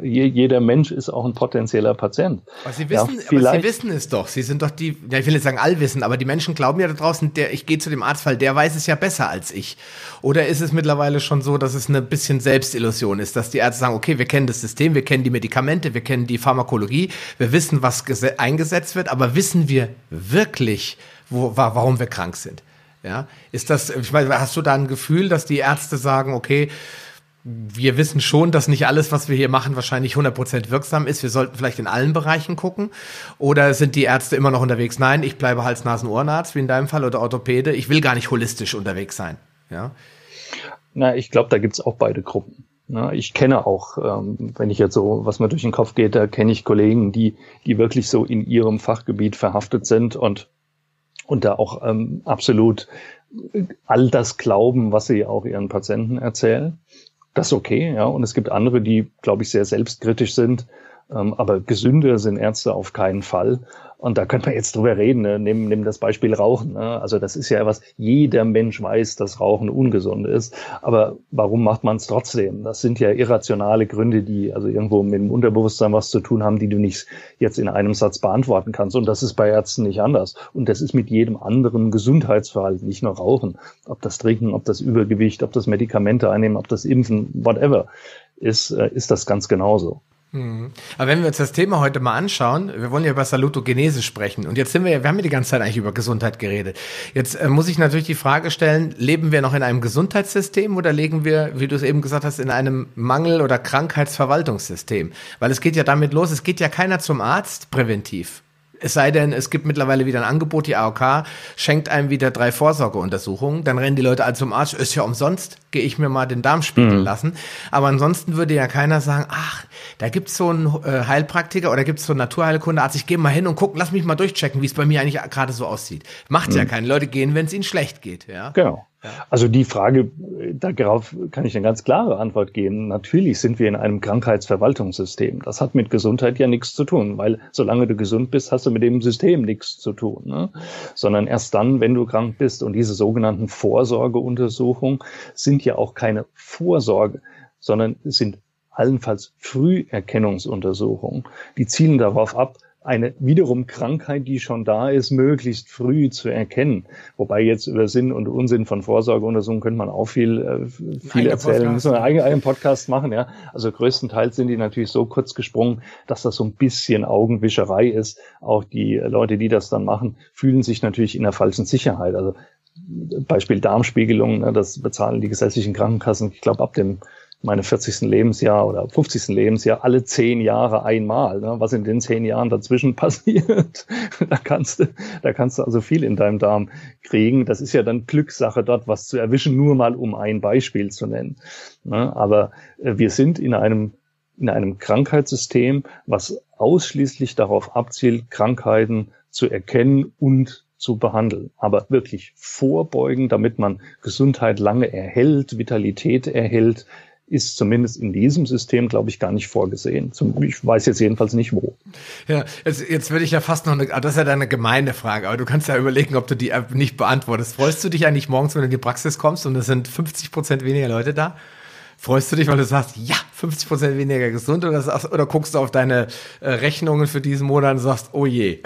B: jeder Mensch ist auch ein potenzieller Patient.
A: Aber Sie wissen, ja, aber Sie wissen es doch. Sie sind doch die, ja, ich will nicht sagen allwissen, aber die Menschen glauben ja da draußen, der, ich gehe zu dem Arzt, weil der weiß es ja besser als ich. Oder ist es mittlerweile schon so, dass es eine bisschen Selbstillusion ist, dass die Ärzte sagen, okay, wir kennen das System, wir kennen die Medikamente, wir kennen die Pharmakologie, wir wissen, was eingesetzt wird, aber wissen wir wirklich, wo, warum wir krank sind? Ja, ist das, ich meine, hast du da ein Gefühl, dass die Ärzte sagen, okay, wir wissen schon, dass nicht alles, was wir hier machen, wahrscheinlich 100% wirksam ist. Wir sollten vielleicht in allen Bereichen gucken. Oder sind die Ärzte immer noch unterwegs? Nein, ich bleibe Hals-, Nasen-, Ohrenarzt, wie in deinem Fall, oder Orthopäde. Ich will gar nicht holistisch unterwegs sein. Ja.
B: Na, ich glaube, da gibt's auch beide Gruppen. Na, ich kenne auch, ähm, wenn ich jetzt so, was mir durch den Kopf geht, da kenne ich Kollegen, die, die wirklich so in ihrem Fachgebiet verhaftet sind und und da auch ähm, absolut all das glauben, was sie auch ihren Patienten erzählen. Das ist okay, ja. Und es gibt andere, die, glaube ich, sehr selbstkritisch sind. Ähm, aber gesünder sind Ärzte auf keinen Fall. Und da könnte man jetzt drüber reden. Ne? Nimm, nimm das Beispiel Rauchen. Ne? Also das ist ja was, jeder Mensch weiß, dass Rauchen ungesund ist. Aber warum macht man es trotzdem? Das sind ja irrationale Gründe, die also irgendwo mit dem Unterbewusstsein was zu tun haben, die du nicht jetzt in einem Satz beantworten kannst. Und das ist bei Ärzten nicht anders. Und das ist mit jedem anderen Gesundheitsverhalten, nicht nur Rauchen. Ob das Trinken, ob das Übergewicht, ob das Medikamente einnehmen, ob das Impfen, whatever, ist, äh, ist das ganz genauso.
A: Mhm. Aber wenn wir uns das Thema heute mal anschauen, wir wollen ja über Salutogenese sprechen und jetzt sind wir ja, wir haben ja die ganze Zeit eigentlich über Gesundheit geredet. Jetzt äh, muss ich natürlich die Frage stellen, leben wir noch in einem Gesundheitssystem oder leben wir, wie du es eben gesagt hast, in einem Mangel- oder Krankheitsverwaltungssystem? Weil es geht ja damit los, es geht ja keiner zum Arzt präventiv. Es sei denn, es gibt mittlerweile wieder ein Angebot, die AOK schenkt einem wieder drei Vorsorgeuntersuchungen, dann rennen die Leute alle zum Arzt, ist ja umsonst, gehe ich mir mal den Darm spiegeln mhm. lassen. Aber ansonsten würde ja keiner sagen, ach, da gibt's so einen äh, Heilpraktiker oder gibt's so einen Naturheilkundearzt, ich gehe mal hin und guck, lass mich mal durchchecken, wie es bei mir eigentlich gerade so aussieht. Macht mhm. ja keine Leute gehen, wenn es ihnen schlecht geht. Ja?
B: Genau. Also die Frage, darauf kann ich eine ganz klare Antwort geben. Natürlich sind wir in einem Krankheitsverwaltungssystem. Das hat mit Gesundheit ja nichts zu tun, weil solange du gesund bist, hast du mit dem System nichts zu tun. Ne? Sondern erst dann, wenn du krank bist und diese sogenannten Vorsorgeuntersuchungen sind ja auch keine Vorsorge, sondern sind allenfalls Früherkennungsuntersuchungen. Die zielen darauf ab, eine wiederum Krankheit, die schon da ist, möglichst früh zu erkennen. Wobei jetzt über Sinn und Unsinn von Vorsorgeuntersuchungen könnte man auch viel, äh, viel erzählen. Podcast. Müssen wir einen eigenen Podcast machen, ja. Also größtenteils sind die natürlich so kurz gesprungen, dass das so ein bisschen Augenwischerei ist. Auch die Leute, die das dann machen, fühlen sich natürlich in der falschen Sicherheit. Also Beispiel Darmspiegelung, ne, das bezahlen die gesetzlichen Krankenkassen, ich glaube, ab dem meine 40. Lebensjahr oder 50. Lebensjahr alle zehn Jahre einmal. Ne? Was in den zehn Jahren dazwischen passiert, da kannst du, da kannst du also viel in deinem Darm kriegen. Das ist ja dann Glückssache dort, was zu erwischen, nur mal um ein Beispiel zu nennen. Ne? Aber äh, wir sind in einem in einem Krankheitssystem, was ausschließlich darauf abzielt, Krankheiten zu erkennen und zu behandeln. Aber wirklich vorbeugen, damit man Gesundheit lange erhält, Vitalität erhält, ist zumindest in diesem System, glaube ich, gar nicht vorgesehen. Ich weiß jetzt jedenfalls nicht wo.
A: Ja, jetzt, jetzt würde ich ja fast noch eine, das ist ja deine gemeine Frage, aber du kannst ja überlegen, ob du die nicht beantwortest. Freust du dich eigentlich morgens, wenn du in die Praxis kommst und es sind 50 Prozent weniger Leute da? Freust du dich, weil du sagst, ja, 50 Prozent weniger gesund oder, sagst, oder guckst du auf deine äh, Rechnungen für diesen Monat und sagst, oh je.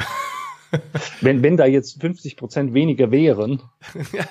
B: wenn, wenn da jetzt 50 Prozent weniger wären, ja.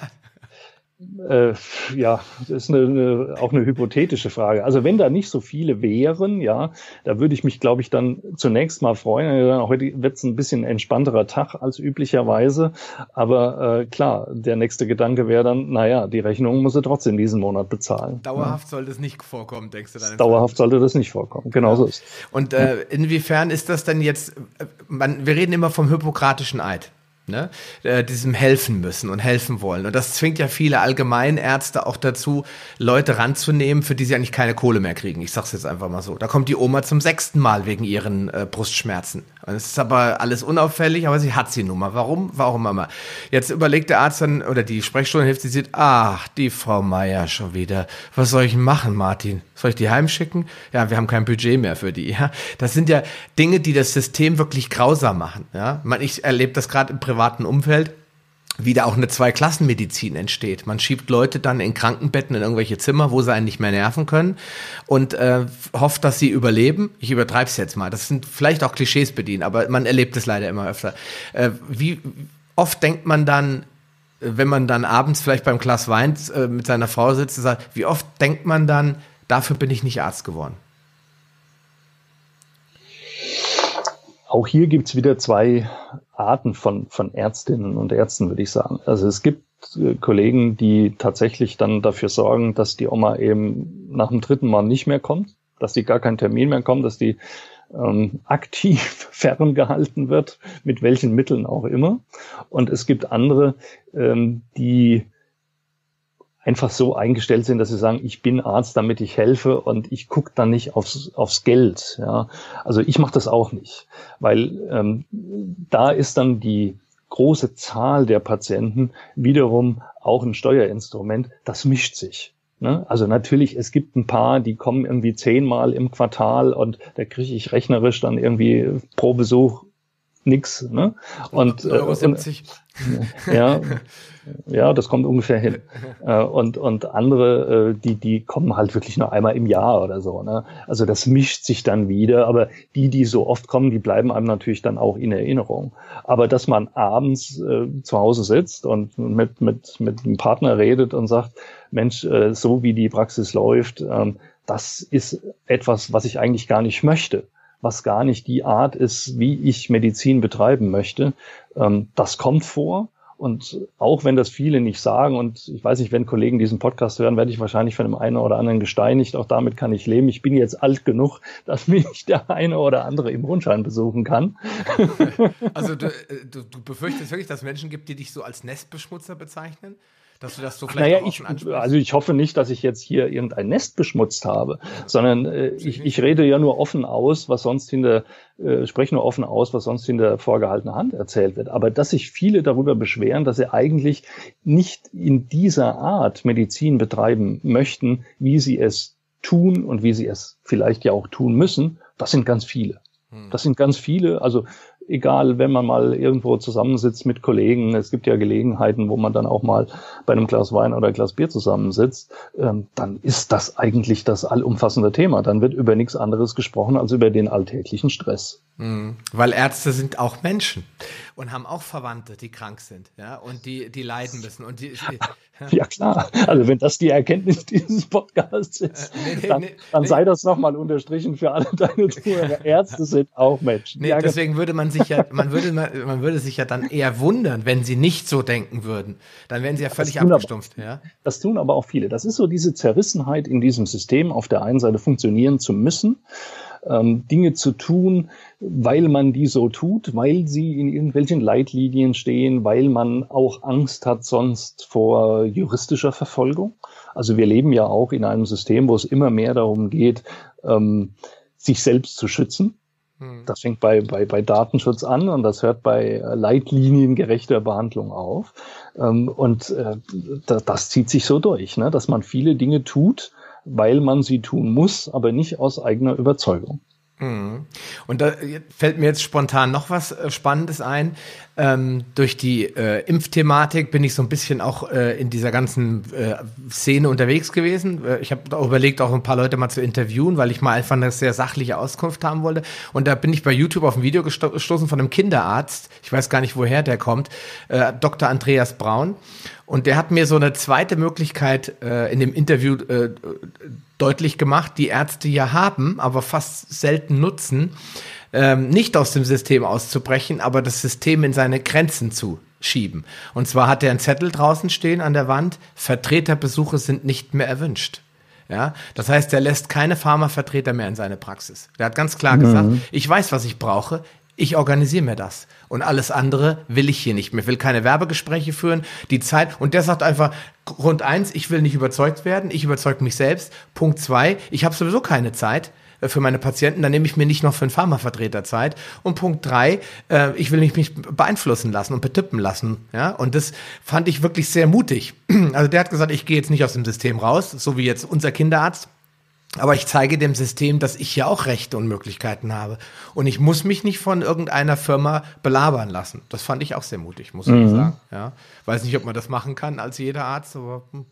B: Äh, ja, das ist eine, eine, auch eine hypothetische Frage. Also wenn da nicht so viele wären, ja, da würde ich mich, glaube ich, dann zunächst mal freuen. Heute wird es ein bisschen entspannterer Tag als üblicherweise. Aber äh, klar, der nächste Gedanke wäre dann, naja, die Rechnung muss er trotzdem diesen Monat bezahlen.
A: Dauerhaft ja. sollte es nicht vorkommen, denkst du dann?
B: Dauerhaft sollte das nicht vorkommen, genau ja. so ist.
A: Und äh, inwiefern ist das denn jetzt, äh, man, wir reden immer vom Hippokratischen Eid ne, äh, diesem helfen müssen und helfen wollen. Und das zwingt ja viele Allgemeinärzte auch dazu, Leute ranzunehmen, für die sie eigentlich keine Kohle mehr kriegen. Ich sag's jetzt einfach mal so. Da kommt die Oma zum sechsten Mal wegen ihren äh, Brustschmerzen. Und es ist aber alles unauffällig, aber sie hat sie nun mal. Warum? Warum immer? Jetzt überlegt der Arzt dann, oder die Sprechstunde hilft, sie sieht, ach, die Frau Meier schon wieder. Was soll ich machen, Martin? Soll ich die heimschicken? Ja, wir haben kein Budget mehr für die. Ja, das sind ja Dinge, die das System wirklich grausam machen. Ja, ich erlebe das gerade im privaten Umfeld wie da auch eine Zweiklassenmedizin entsteht. Man schiebt Leute dann in Krankenbetten in irgendwelche Zimmer, wo sie einen nicht mehr nerven können und äh, hofft, dass sie überleben. Ich übertreibe es jetzt mal. Das sind vielleicht auch Klischees bedienen, aber man erlebt es leider immer öfter. Äh, wie oft denkt man dann, wenn man dann abends vielleicht beim Glas Wein äh, mit seiner Frau sitzt und sagt, wie oft denkt man dann, dafür bin ich nicht Arzt geworden?
B: Auch hier gibt's wieder zwei Arten von, von Ärztinnen und Ärzten, würde ich sagen. Also es gibt äh, Kollegen, die tatsächlich dann dafür sorgen, dass die Oma eben nach dem dritten Mal nicht mehr kommt, dass die gar keinen Termin mehr kommt, dass die ähm, aktiv ferngehalten wird, mit welchen Mitteln auch immer. Und es gibt andere, ähm, die einfach so eingestellt sind, dass sie sagen, ich bin Arzt, damit ich helfe und ich gucke dann nicht aufs, aufs Geld. Ja. Also ich mache das auch nicht, weil ähm, da ist dann die große Zahl der Patienten wiederum auch ein Steuerinstrument, das mischt sich. Ne? Also natürlich, es gibt ein paar, die kommen irgendwie zehnmal im Quartal und da kriege ich rechnerisch dann irgendwie pro Besuch nix. Ne? Und, Euro 70. Äh, ja, ja, das kommt ungefähr hin. Äh, und, und andere, äh, die, die kommen halt wirklich nur einmal im Jahr oder so. Ne? Also das mischt sich dann wieder, aber die, die so oft kommen, die bleiben einem natürlich dann auch in Erinnerung. Aber dass man abends äh, zu Hause sitzt und mit, mit, mit einem Partner redet und sagt, Mensch, äh, so wie die Praxis läuft, ähm, das ist etwas, was ich eigentlich gar nicht möchte was gar nicht die Art ist, wie ich Medizin betreiben möchte. Ähm, das kommt vor. Und auch wenn das viele nicht sagen, und ich weiß nicht, wenn Kollegen diesen Podcast hören, werde ich wahrscheinlich von dem einen oder anderen gesteinigt. Auch damit kann ich leben. Ich bin jetzt alt genug, dass mich der eine oder andere im Rundschein besuchen kann.
A: Also du, äh, du, du befürchtest wirklich, dass Menschen gibt, die dich so als Nestbeschmutzer bezeichnen? Dass du das so vielleicht
B: naja, ich, Also ich hoffe nicht, dass ich jetzt hier irgendein Nest beschmutzt habe, sondern äh, ich, ich rede ja nur offen aus, was sonst hinter, äh, spreche nur offen aus, was sonst hinter vorgehaltener Hand erzählt wird. Aber dass sich viele darüber beschweren, dass sie eigentlich nicht in dieser Art Medizin betreiben möchten, wie sie es tun und wie sie es vielleicht ja auch tun müssen, das sind ganz viele. Hm. Das sind ganz viele. Also egal, wenn man mal irgendwo zusammensitzt mit Kollegen, es gibt ja Gelegenheiten, wo man dann auch mal bei einem Glas Wein oder Glas Bier zusammensitzt, ähm, dann ist das eigentlich das allumfassende Thema. Dann wird über nichts anderes gesprochen als über den alltäglichen Stress.
A: Mhm. Weil Ärzte sind auch Menschen und haben auch Verwandte, die krank sind, ja, und die, die leiden müssen. Und die, die
B: ja. klar. Also wenn das die Erkenntnis dieses Podcasts ist, äh, nee, dann, nee, dann nee. sei das nochmal unterstrichen für alle deine Zuhörer. Ärzte sind auch Menschen.
A: Ja, deswegen würde man sich ja, man würde, man würde sich ja dann eher wundern, wenn sie nicht so denken würden. Dann wären sie ja völlig abgestumpft.
B: Aber,
A: ja?
B: Das tun aber auch viele. Das ist so diese Zerrissenheit in diesem System, auf der einen Seite funktionieren zu müssen ähm, Dinge zu tun, weil man die so tut, weil sie in irgendwelchen Leitlinien stehen, weil man auch Angst hat sonst vor juristischer Verfolgung. Also wir leben ja auch in einem System, wo es immer mehr darum geht, ähm, sich selbst zu schützen. Hm. Das fängt bei, bei, bei Datenschutz an und das hört bei leitliniengerechter Behandlung auf. Ähm, und äh, das zieht sich so durch, ne? dass man viele Dinge tut, weil man sie tun muss, aber nicht aus eigener Überzeugung.
A: Mhm. Und da fällt mir jetzt spontan noch was äh, Spannendes ein. Ähm, durch die äh, Impfthematik bin ich so ein bisschen auch äh, in dieser ganzen äh, Szene unterwegs gewesen. Äh, ich habe auch überlegt, auch ein paar Leute mal zu interviewen, weil ich mal einfach eine sehr sachliche Auskunft haben wollte. Und da bin ich bei YouTube auf ein Video gestoßen von einem Kinderarzt. Ich weiß gar nicht, woher der kommt. Äh, Dr. Andreas Braun. Und der hat mir so eine zweite Möglichkeit äh, in dem Interview äh, deutlich gemacht, die Ärzte ja haben, aber fast selten nutzen, ähm, nicht aus dem System auszubrechen, aber das System in seine Grenzen zu schieben. Und zwar hat er einen Zettel draußen stehen an der Wand, Vertreterbesuche sind nicht mehr erwünscht. Ja, das heißt, er lässt keine Pharmavertreter mehr in seine Praxis. Der hat ganz klar gesagt, mhm. ich weiß, was ich brauche ich organisiere mir das. Und alles andere will ich hier nicht mehr. Ich will keine Werbegespräche führen, die Zeit. Und der sagt einfach, Grund eins, ich will nicht überzeugt werden, ich überzeuge mich selbst. Punkt zwei, ich habe sowieso keine Zeit äh, für meine Patienten, dann nehme ich mir nicht noch für einen Pharmavertreter Zeit. Und Punkt drei, äh, ich will mich beeinflussen lassen und betippen lassen. Ja, und das fand ich wirklich sehr mutig. Also der hat gesagt, ich gehe jetzt nicht aus dem System raus, so wie jetzt unser Kinderarzt. Aber ich zeige dem System, dass ich ja auch Rechte und Möglichkeiten habe. Und ich muss mich nicht von irgendeiner Firma belabern lassen. Das fand ich auch sehr mutig, muss mhm. ich sagen. Ja. Weiß nicht, ob man das machen kann als jeder Arzt, aber. Hm.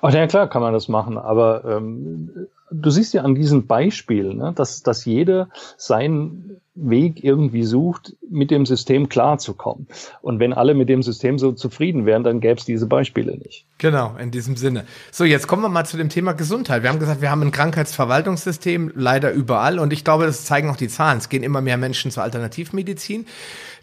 B: Ach ja, klar kann man das machen, aber ähm, du siehst ja an diesem Beispiel, ne, dass, dass jeder seinen Weg irgendwie sucht, mit dem System klarzukommen. Und wenn alle mit dem System so zufrieden wären, dann gäbe es diese Beispiele nicht.
A: Genau, in diesem Sinne. So, jetzt kommen wir mal zu dem Thema Gesundheit. Wir haben gesagt, wir haben ein Krankheitsverwaltungssystem leider überall und ich glaube, das zeigen auch die Zahlen. Es gehen immer mehr Menschen zur Alternativmedizin.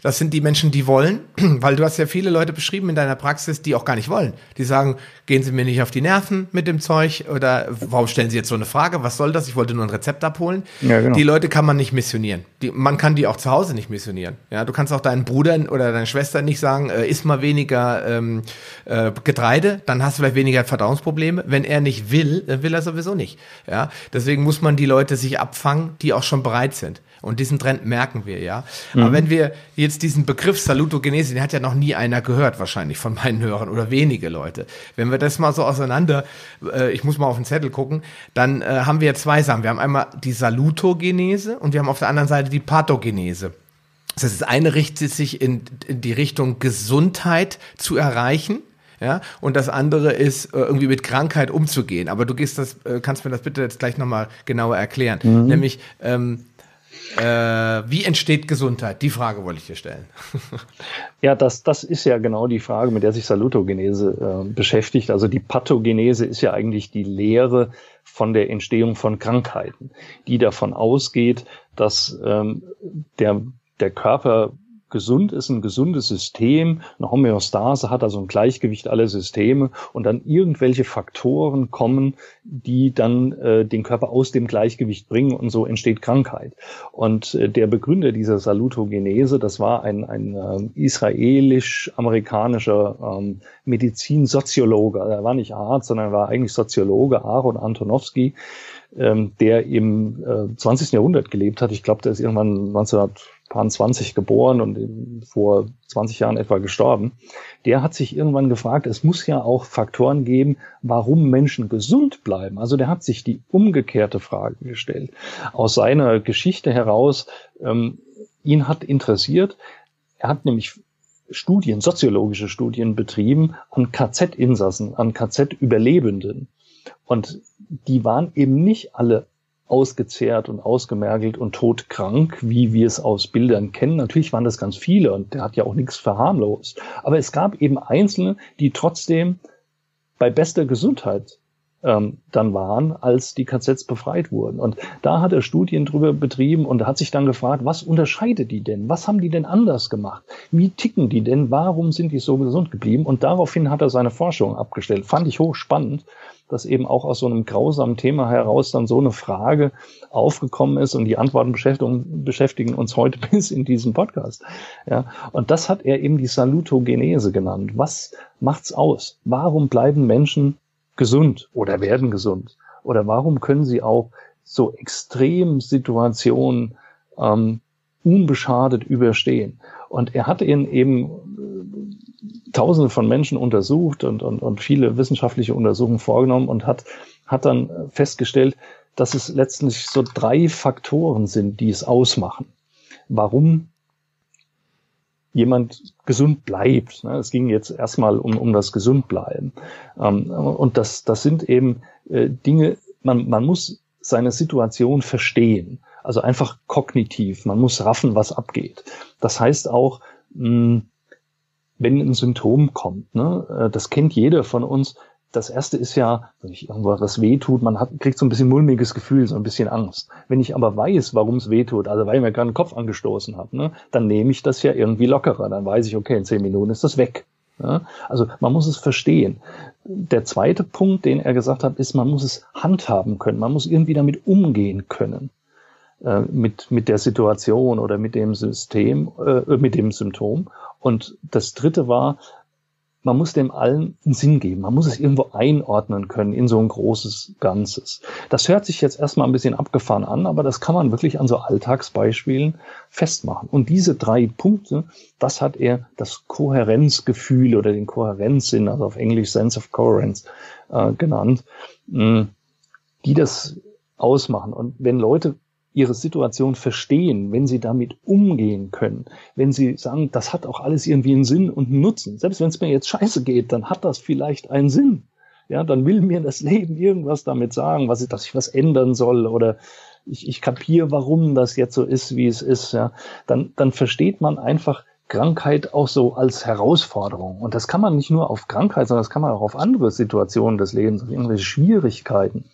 A: Das sind die Menschen, die wollen, weil du hast ja viele Leute beschrieben in deiner Praxis, die auch gar nicht wollen. Die sagen, gehen Sie mir nicht auf die Nerven mit dem Zeug oder warum stellen Sie jetzt so eine Frage? Was soll das? Ich wollte nur ein Rezept abholen. Ja, genau. Die Leute kann man nicht missionieren. Die, man kann die auch zu Hause nicht missionieren. Ja, du kannst auch deinen Bruder oder deine Schwester nicht sagen, äh, iss mal weniger ähm, äh, Getreide, dann hast du vielleicht weniger Verdauungsprobleme. Wenn er nicht will, dann will er sowieso nicht. Ja, deswegen muss man die Leute sich abfangen, die auch schon bereit sind. Und diesen Trend merken wir, ja. Mhm. Aber wenn wir jetzt diesen Begriff Salutogenese, den hat ja noch nie einer gehört, wahrscheinlich von meinen Hörern oder wenige Leute. Wenn wir das mal so auseinander, äh, ich muss mal auf den Zettel gucken, dann äh, haben wir zwei Sachen. Wir haben einmal die Salutogenese und wir haben auf der anderen Seite die Pathogenese. Das heißt, das eine richtet sich in, in die Richtung Gesundheit zu erreichen. Ja, und das andere ist, äh, irgendwie mit Krankheit umzugehen. Aber du gehst das, äh, kannst mir das bitte jetzt gleich nochmal genauer erklären. Mhm. Nämlich, ähm, äh, wie entsteht Gesundheit? Die Frage wollte ich dir stellen.
B: ja, das, das ist ja genau die Frage, mit der sich Salutogenese äh, beschäftigt. Also die Pathogenese ist ja eigentlich die Lehre von der Entstehung von Krankheiten, die davon ausgeht, dass ähm, der der Körper gesund ist, ein gesundes System, eine Homöostase hat, also ein Gleichgewicht aller Systeme und dann irgendwelche Faktoren kommen, die dann äh, den Körper aus dem Gleichgewicht bringen und so entsteht Krankheit. Und äh, der Begründer dieser Salutogenese, das war ein, ein äh, israelisch-amerikanischer ähm, Medizinsoziologe, er war nicht Arzt, sondern er war eigentlich Soziologe, Aaron Antonowski, ähm, der im äh, 20. Jahrhundert gelebt hat. Ich glaube, der ist irgendwann 1900 20 geboren und vor 20 Jahren etwa gestorben. Der hat sich irgendwann gefragt, es muss ja auch Faktoren geben, warum Menschen gesund bleiben. Also der hat sich die umgekehrte Frage gestellt. Aus seiner Geschichte heraus, ähm, ihn hat interessiert, er hat nämlich Studien, soziologische Studien betrieben an KZ-Insassen, an KZ-Überlebenden. Und die waren eben nicht alle ausgezehrt und ausgemergelt und todkrank, wie wir es aus Bildern kennen. Natürlich waren das ganz viele und der hat ja auch nichts verharmlost. Aber es gab eben Einzelne, die trotzdem bei bester Gesundheit ähm, dann waren, als die KZs befreit wurden. Und da hat er Studien drüber betrieben und hat sich dann gefragt, was unterscheidet die denn? Was haben die denn anders gemacht? Wie ticken die denn? Warum sind die so gesund geblieben? Und daraufhin hat er seine Forschung abgestellt. Fand ich hochspannend dass eben auch aus so einem grausamen Thema heraus dann so eine Frage aufgekommen ist und die Antworten beschäftigen, beschäftigen uns heute bis in diesem Podcast. Ja, und das hat er eben die Salutogenese genannt. Was macht's aus? Warum bleiben Menschen gesund oder werden gesund? Oder warum können sie auch so extrem Situationen ähm, unbeschadet überstehen? Und er hat ihn eben Tausende von Menschen untersucht und, und, und viele wissenschaftliche Untersuchungen vorgenommen und hat, hat dann festgestellt, dass es letztlich so drei Faktoren sind, die es ausmachen. Warum jemand gesund bleibt. Ne? Es ging jetzt erstmal um, um das Gesundbleiben. Ähm, und das, das sind eben äh, Dinge, man, man muss seine Situation verstehen. Also einfach kognitiv. Man muss raffen, was abgeht. Das heißt auch, wenn ein Symptom kommt, ne, äh, das kennt jeder von uns. Das erste ist ja, wenn ich irgendwo was wehtut, man hat, kriegt so ein bisschen mulmiges Gefühl, so ein bisschen Angst. Wenn ich aber weiß, warum es wehtut, also weil ich mir gerade den Kopf angestoßen habe, ne, dann nehme ich das ja irgendwie lockerer. Dann weiß ich, okay, in zehn Minuten ist das weg. Ja? Also man muss es verstehen. Der zweite Punkt, den er gesagt hat, ist, man muss es handhaben können. Man muss irgendwie damit umgehen können. Äh, mit, mit der Situation oder mit dem System, äh, mit dem Symptom. Und das dritte war, man muss dem allen einen Sinn geben. Man muss es irgendwo einordnen können in so ein großes Ganzes. Das hört sich jetzt erstmal ein bisschen abgefahren an, aber das kann man wirklich an so Alltagsbeispielen festmachen. Und diese drei Punkte, das hat er das Kohärenzgefühl oder den Kohärenzsinn, also auf Englisch Sense of Coherence äh, genannt, mh, die das ausmachen. Und wenn Leute ihre Situation verstehen, wenn sie damit umgehen können, wenn sie sagen, das hat auch alles irgendwie einen Sinn und einen Nutzen. Selbst wenn es mir jetzt scheiße geht, dann hat das vielleicht einen Sinn. Ja, dann will mir das Leben irgendwas damit sagen, was ich, dass ich was ändern soll oder ich, ich kapiere, warum das jetzt so ist, wie es ist. Ja, dann, dann versteht man einfach Krankheit auch so als Herausforderung. Und das kann man nicht nur auf Krankheit, sondern das kann man auch auf andere Situationen des Lebens, auf irgendwelche Schwierigkeiten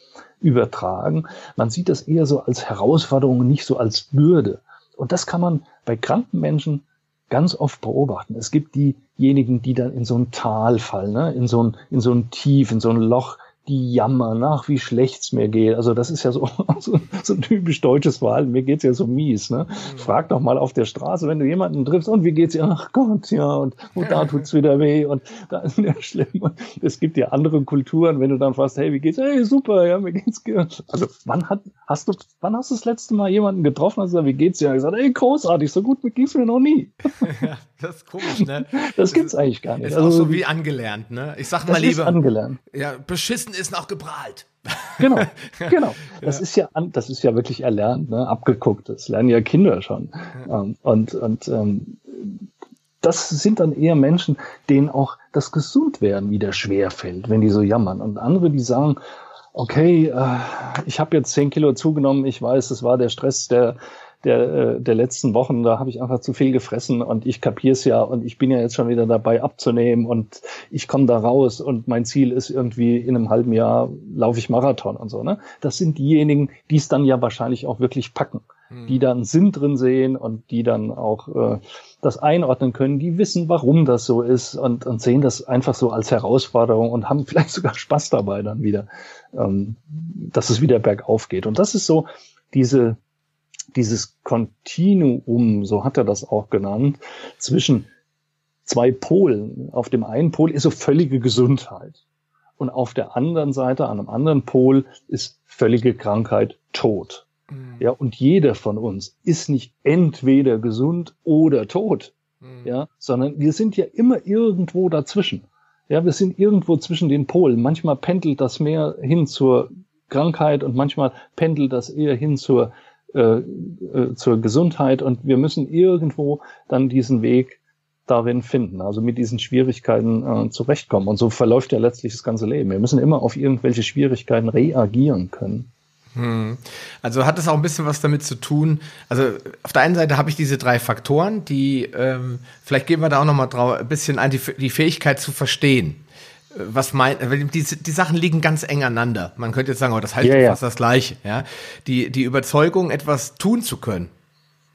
B: übertragen. Man sieht das eher so als Herausforderung, nicht so als Bürde. Und das kann man bei kranken Menschen ganz oft beobachten. Es gibt diejenigen, die dann in so ein Tal fallen, ne? in, so ein, in so ein Tief, in so ein Loch, die jammern nach, wie schlecht's mir geht. Also das ist ja so, so, so ein typisch deutsches Verhalten. Mir geht's ja so mies. Ne? Mhm. Frag doch mal auf der Straße, wenn du jemanden triffst, und wie geht's dir? Ach Gott, ja, und, und da tut's wieder weh und da ist mir schlimm. Und es gibt ja andere Kulturen, wenn du dann fragst, hey, wie geht's? Hey, super, ja, mir geht's gut. Also wann hat, hast du, wann hast du das letzte Mal jemanden getroffen, und gesagt, wie geht's dir? Und gesagt, hey, großartig, so gut ging's mir noch nie.
A: Ja, das ist komisch, ne?
B: Das, das gibt's eigentlich gar nicht.
A: Ist also, auch so wie angelernt, ne? Ich sag mal lieber.
B: angelernt.
A: Ja, beschissen ist noch geprahlt.
B: Genau, genau. Das ja. ist ja, das ist ja wirklich erlernt, ne? abgeguckt. Das lernen ja Kinder schon. Ja. Ähm, und und ähm, das sind dann eher Menschen, denen auch das Gesundwerden wieder schwer fällt, wenn die so jammern. Und andere, die sagen, okay, äh, ich habe jetzt zehn Kilo zugenommen, ich weiß, es war der Stress der der, äh, der letzten Wochen, da habe ich einfach zu viel gefressen und ich kapier's ja und ich bin ja jetzt schon wieder dabei abzunehmen und ich komme da raus und mein Ziel ist irgendwie in einem halben Jahr laufe ich Marathon und so. Ne? Das sind diejenigen, die es dann ja wahrscheinlich auch wirklich packen, mhm. die dann Sinn drin sehen und die dann auch äh, das einordnen können, die wissen, warum das so ist und, und sehen das einfach so als Herausforderung und haben vielleicht sogar Spaß dabei dann wieder, ähm, dass es wieder bergauf geht. Und das ist so diese dieses Kontinuum, so hat er das auch genannt, zwischen zwei Polen. Auf dem einen Pol ist so völlige Gesundheit. Und auf der anderen Seite, an einem anderen Pol, ist völlige Krankheit, Tod. Mhm. Ja, und jeder von uns ist nicht entweder gesund oder tot. Mhm. Ja, sondern wir sind ja immer irgendwo dazwischen. Ja, wir sind irgendwo zwischen den Polen. Manchmal pendelt das mehr hin zur Krankheit und manchmal pendelt das eher hin zur äh, äh, zur Gesundheit und wir müssen irgendwo dann diesen Weg darin finden, also mit diesen Schwierigkeiten äh, zurechtkommen. Und so verläuft ja letztlich das ganze Leben. Wir müssen immer auf irgendwelche Schwierigkeiten reagieren können.
A: Hm. Also hat es auch ein bisschen was damit zu tun. Also auf der einen Seite habe ich diese drei Faktoren, die ähm, vielleicht gehen wir da auch noch mal drauf, ein bisschen an die, die Fähigkeit zu verstehen. Was mein, die, die Sachen liegen ganz eng aneinander. Man könnte jetzt sagen, oh, das heißt ja, ja. fast das Gleiche. Ja, die die Überzeugung, etwas tun zu können.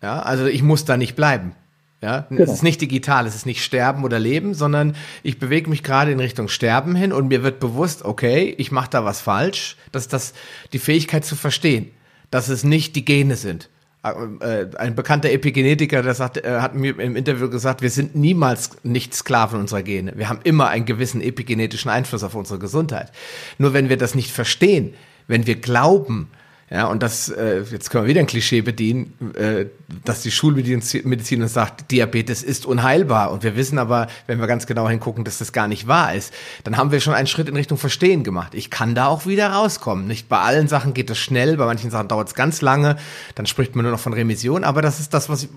A: Ja, also ich muss da nicht bleiben. Ja, genau. es ist nicht digital, es ist nicht Sterben oder Leben, sondern ich bewege mich gerade in Richtung Sterben hin und mir wird bewusst, okay, ich mache da was falsch. Das ist das die Fähigkeit zu verstehen dass es nicht die Gene sind. Äh, ein bekannter Epigenetiker, der sagt, äh, hat mir im Interview gesagt, wir sind niemals nicht Sklaven unserer Gene. Wir haben immer einen gewissen epigenetischen Einfluss auf unsere Gesundheit. Nur wenn wir das nicht verstehen, wenn wir glauben, ja, und das, äh, jetzt können wir wieder ein Klischee bedienen, äh, dass die Schulmedizin uns sagt, Diabetes ist unheilbar. Und wir wissen aber, wenn wir ganz genau hingucken, dass das gar nicht wahr ist, dann haben wir schon einen Schritt in Richtung Verstehen gemacht. Ich kann da auch wieder rauskommen. Nicht bei allen Sachen geht es schnell, bei manchen Sachen dauert es ganz lange, dann spricht man nur noch von Remission, aber das ist das, was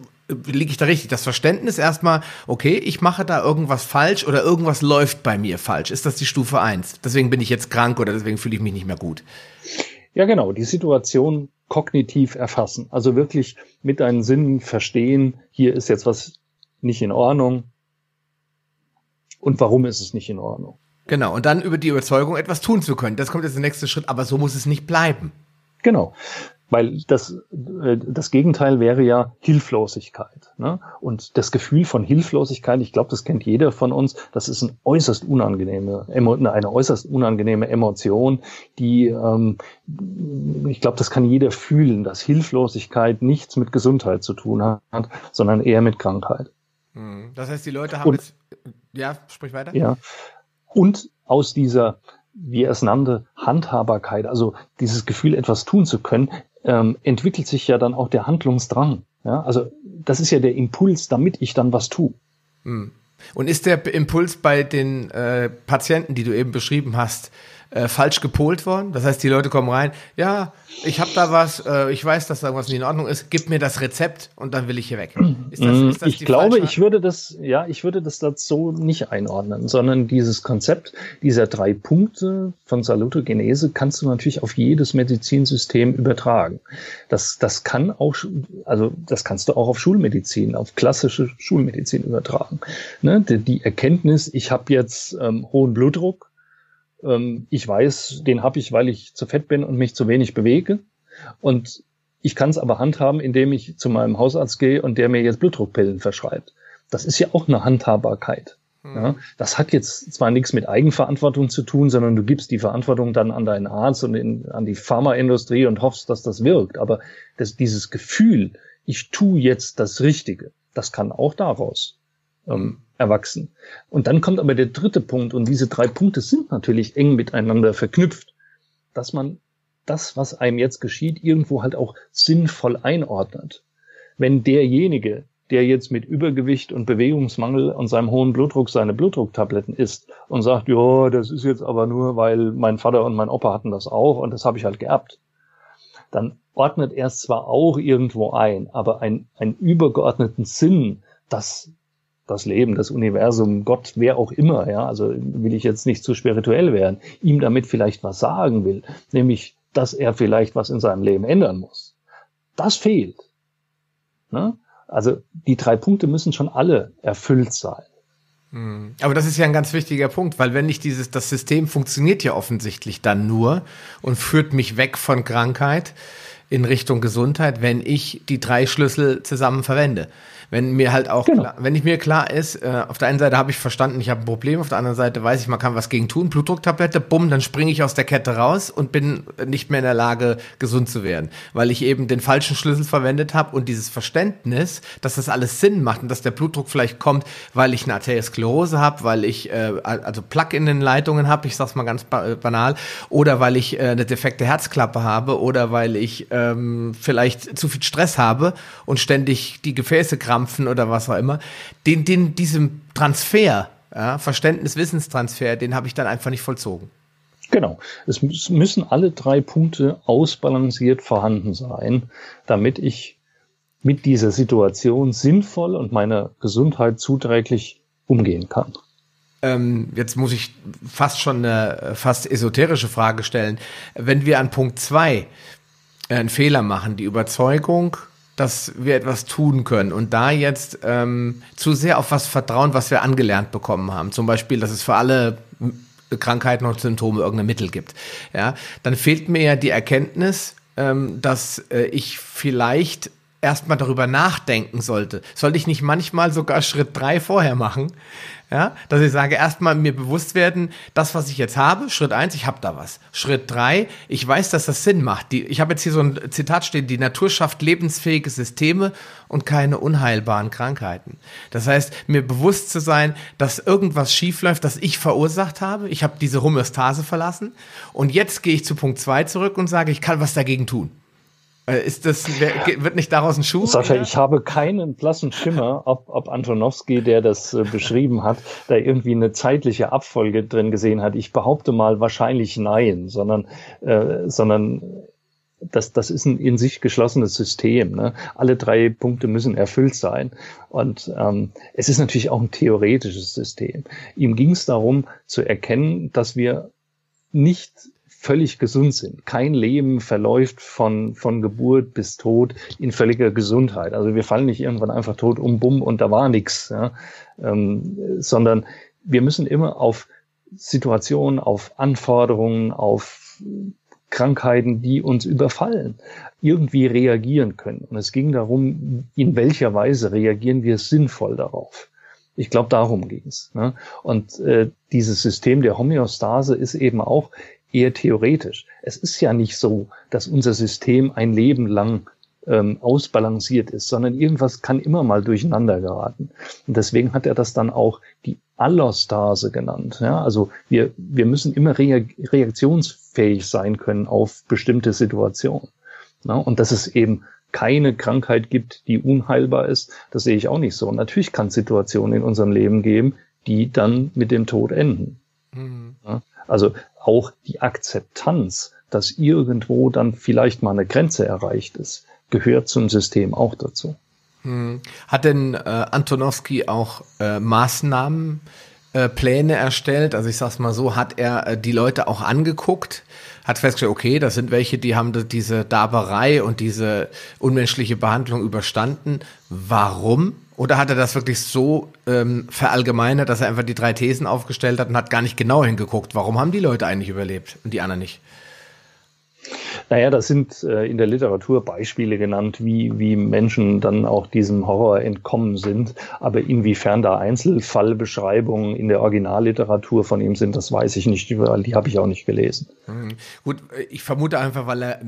A: liege ich da richtig? Das Verständnis erstmal, okay, ich mache da irgendwas falsch oder irgendwas läuft bei mir falsch. Ist das die Stufe eins? Deswegen bin ich jetzt krank oder deswegen fühle ich mich nicht mehr gut.
B: Ja, genau, die Situation kognitiv erfassen. Also wirklich mit deinen Sinnen verstehen, hier ist jetzt was nicht in Ordnung. Und warum ist es nicht in Ordnung?
A: Genau, und dann über die Überzeugung etwas tun zu können. Das kommt jetzt der nächste Schritt, aber so muss es nicht bleiben.
B: Genau. Weil das, äh, das Gegenteil wäre ja Hilflosigkeit. Ne? Und das Gefühl von Hilflosigkeit, ich glaube, das kennt jeder von uns, das ist eine äußerst unangenehme, eine äußerst unangenehme Emotion, die, ähm, ich glaube, das kann jeder fühlen, dass Hilflosigkeit nichts mit Gesundheit zu tun hat, sondern eher mit Krankheit.
A: Hm. Das heißt, die Leute haben Und, jetzt, ja, sprich weiter.
B: Ja. Und aus dieser wie er es nannte, Handhabbarkeit, also dieses Gefühl, etwas tun zu können, ähm, entwickelt sich ja dann auch der Handlungsdrang. Ja? Also das ist ja der Impuls, damit ich dann was tue.
A: Hm. Und ist der Impuls bei den äh, Patienten, die du eben beschrieben hast, äh, falsch gepolt worden. Das heißt, die Leute kommen rein, ja, ich habe da was, äh, ich weiß, dass da was nicht in Ordnung ist, gib mir das Rezept und dann will ich hier weg.
B: Ist das, ist das ich glaube, ich würde das, ja, ich würde das dazu nicht einordnen, sondern dieses Konzept dieser drei Punkte von Salutogenese kannst du natürlich auf jedes Medizinsystem übertragen. Das, das kann auch, also das kannst du auch auf Schulmedizin, auf klassische Schulmedizin übertragen. Ne? Die, die Erkenntnis, ich habe jetzt ähm, hohen Blutdruck, ähm, ich weiß, den habe ich, weil ich zu fett bin und mich zu wenig bewege. Und ich kann es aber handhaben, indem ich zu meinem Hausarzt gehe und der mir jetzt Blutdruckpillen verschreibt. Das ist ja auch eine Handhabbarkeit. Mhm. Ja, das hat jetzt zwar nichts mit Eigenverantwortung zu tun, sondern du gibst die Verantwortung dann an deinen Arzt und in, an die Pharmaindustrie und hoffst, dass das wirkt. Aber das, dieses Gefühl, ich tue jetzt das Richtige, das kann auch daraus ähm, erwachsen. Und dann kommt aber der dritte Punkt, und diese drei Punkte sind natürlich eng miteinander verknüpft, dass man das, was einem jetzt geschieht, irgendwo halt auch sinnvoll einordnet. Wenn derjenige, der jetzt mit Übergewicht und Bewegungsmangel und seinem hohen Blutdruck seine Blutdrucktabletten isst und sagt, ja, das ist jetzt aber nur, weil mein Vater und mein Opa hatten das auch und das habe ich halt geerbt, dann ordnet er es zwar auch irgendwo ein, aber ein, einen übergeordneten Sinn, dass das Leben, das Universum, Gott, wer auch immer, ja, also will ich jetzt nicht zu spirituell werden, ihm damit vielleicht was sagen will, nämlich, dass er vielleicht was in seinem Leben ändern muss. Das fehlt. Ne? Also die drei Punkte müssen schon alle erfüllt sein.
A: Hm. Aber das ist ja ein ganz wichtiger Punkt, weil wenn nicht dieses, das System funktioniert ja offensichtlich dann nur und führt mich weg von Krankheit in Richtung Gesundheit, wenn ich die drei Schlüssel zusammen verwende wenn mir halt auch, genau. klar, wenn ich mir klar ist, äh, auf der einen Seite habe ich verstanden, ich habe ein Problem, auf der anderen Seite weiß ich, man kann was gegen tun, Blutdrucktablette, bumm, dann springe ich aus der Kette raus und bin nicht mehr in der Lage, gesund zu werden, weil ich eben den falschen Schlüssel verwendet habe und dieses Verständnis, dass das alles Sinn macht und dass der Blutdruck vielleicht kommt, weil ich eine Arteriosklerose habe, weil ich äh, also Plaque in den Leitungen habe, ich sag's mal ganz banal, oder weil ich äh, eine defekte Herzklappe habe oder weil ich ähm, vielleicht zu viel Stress habe und ständig die Gefäße krampfen Krampfen oder was auch immer, den, den, diesem Transfer, ja, Verständnis, Wissenstransfer, den habe ich dann einfach nicht vollzogen.
B: Genau. Es müssen alle drei Punkte ausbalanciert vorhanden sein, damit ich mit dieser Situation sinnvoll und meiner Gesundheit zuträglich umgehen kann.
A: Ähm, jetzt muss ich fast schon eine fast esoterische Frage stellen. Wenn wir an Punkt zwei äh, einen Fehler machen, die Überzeugung, dass wir etwas tun können und da jetzt ähm, zu sehr auf was vertrauen, was wir angelernt bekommen haben. Zum Beispiel, dass es für alle Krankheiten und Symptome irgendein Mittel gibt. Ja, dann fehlt mir ja die Erkenntnis, ähm, dass äh, ich vielleicht erstmal darüber nachdenken sollte. Sollte ich nicht manchmal sogar Schritt drei vorher machen? Ja, dass ich sage, erstmal mir bewusst werden, das, was ich jetzt habe, Schritt eins, ich habe da was. Schritt drei, ich weiß, dass das Sinn macht. Die, ich habe jetzt hier so ein Zitat stehen, die Natur schafft lebensfähige Systeme und keine unheilbaren Krankheiten. Das heißt, mir bewusst zu sein, dass irgendwas schiefläuft, das ich verursacht habe. Ich habe diese Homöostase verlassen. Und jetzt gehe ich zu Punkt zwei zurück und sage, ich kann was dagegen tun. Äh, ist das, wird nicht daraus ein Schuh?
B: Sascha, ich habe keinen blassen Schimmer, ob, ob Antonowski, der das äh, beschrieben hat, da irgendwie eine zeitliche Abfolge drin gesehen hat. Ich behaupte mal wahrscheinlich nein, sondern, äh, sondern das, das ist ein in sich geschlossenes System. Ne? Alle drei Punkte müssen erfüllt sein. Und ähm, es ist natürlich auch ein theoretisches System. Ihm ging es darum zu erkennen, dass wir nicht völlig gesund sind. Kein Leben verläuft von, von Geburt bis Tod in völliger Gesundheit. Also wir fallen nicht irgendwann einfach tot um, bumm und da war nichts, ja? ähm, sondern wir müssen immer auf Situationen, auf Anforderungen, auf Krankheiten, die uns überfallen, irgendwie reagieren können. Und es ging darum, in welcher Weise reagieren wir sinnvoll darauf. Ich glaube, darum ging es. Ne? Und äh, dieses System der Homöostase ist eben auch eher theoretisch. Es ist ja nicht so, dass unser System ein Leben lang ähm, ausbalanciert ist, sondern irgendwas kann immer mal durcheinander geraten. Und deswegen hat er das dann auch die Allostase genannt. Ja, also wir, wir müssen immer reaktionsfähig sein können auf bestimmte Situationen. Ja, und dass es eben keine Krankheit gibt, die unheilbar ist, das sehe ich auch nicht so. Und natürlich kann es Situationen in unserem Leben geben, die dann mit dem Tod enden. Mhm. Also auch die Akzeptanz, dass irgendwo dann vielleicht mal eine Grenze erreicht ist, gehört zum System auch dazu.
A: Hm. Hat denn äh, Antonowski auch äh, Maßnahmen, äh, Pläne erstellt? Also ich sag's mal so, hat er äh, die Leute auch angeguckt, hat festgestellt, okay, das sind welche, die haben diese Darberei und diese unmenschliche Behandlung überstanden. Warum? Oder hat er das wirklich so ähm, verallgemeinert, dass er einfach die drei Thesen aufgestellt hat und hat gar nicht genau hingeguckt, warum haben die Leute eigentlich überlebt und die anderen nicht?
B: Naja, das sind äh, in der Literatur Beispiele genannt, wie, wie Menschen dann auch diesem Horror entkommen sind. Aber inwiefern da Einzelfallbeschreibungen in der Originalliteratur von ihm sind, das weiß ich nicht, weil die habe ich auch nicht gelesen.
A: Mhm. Gut, ich vermute einfach, weil er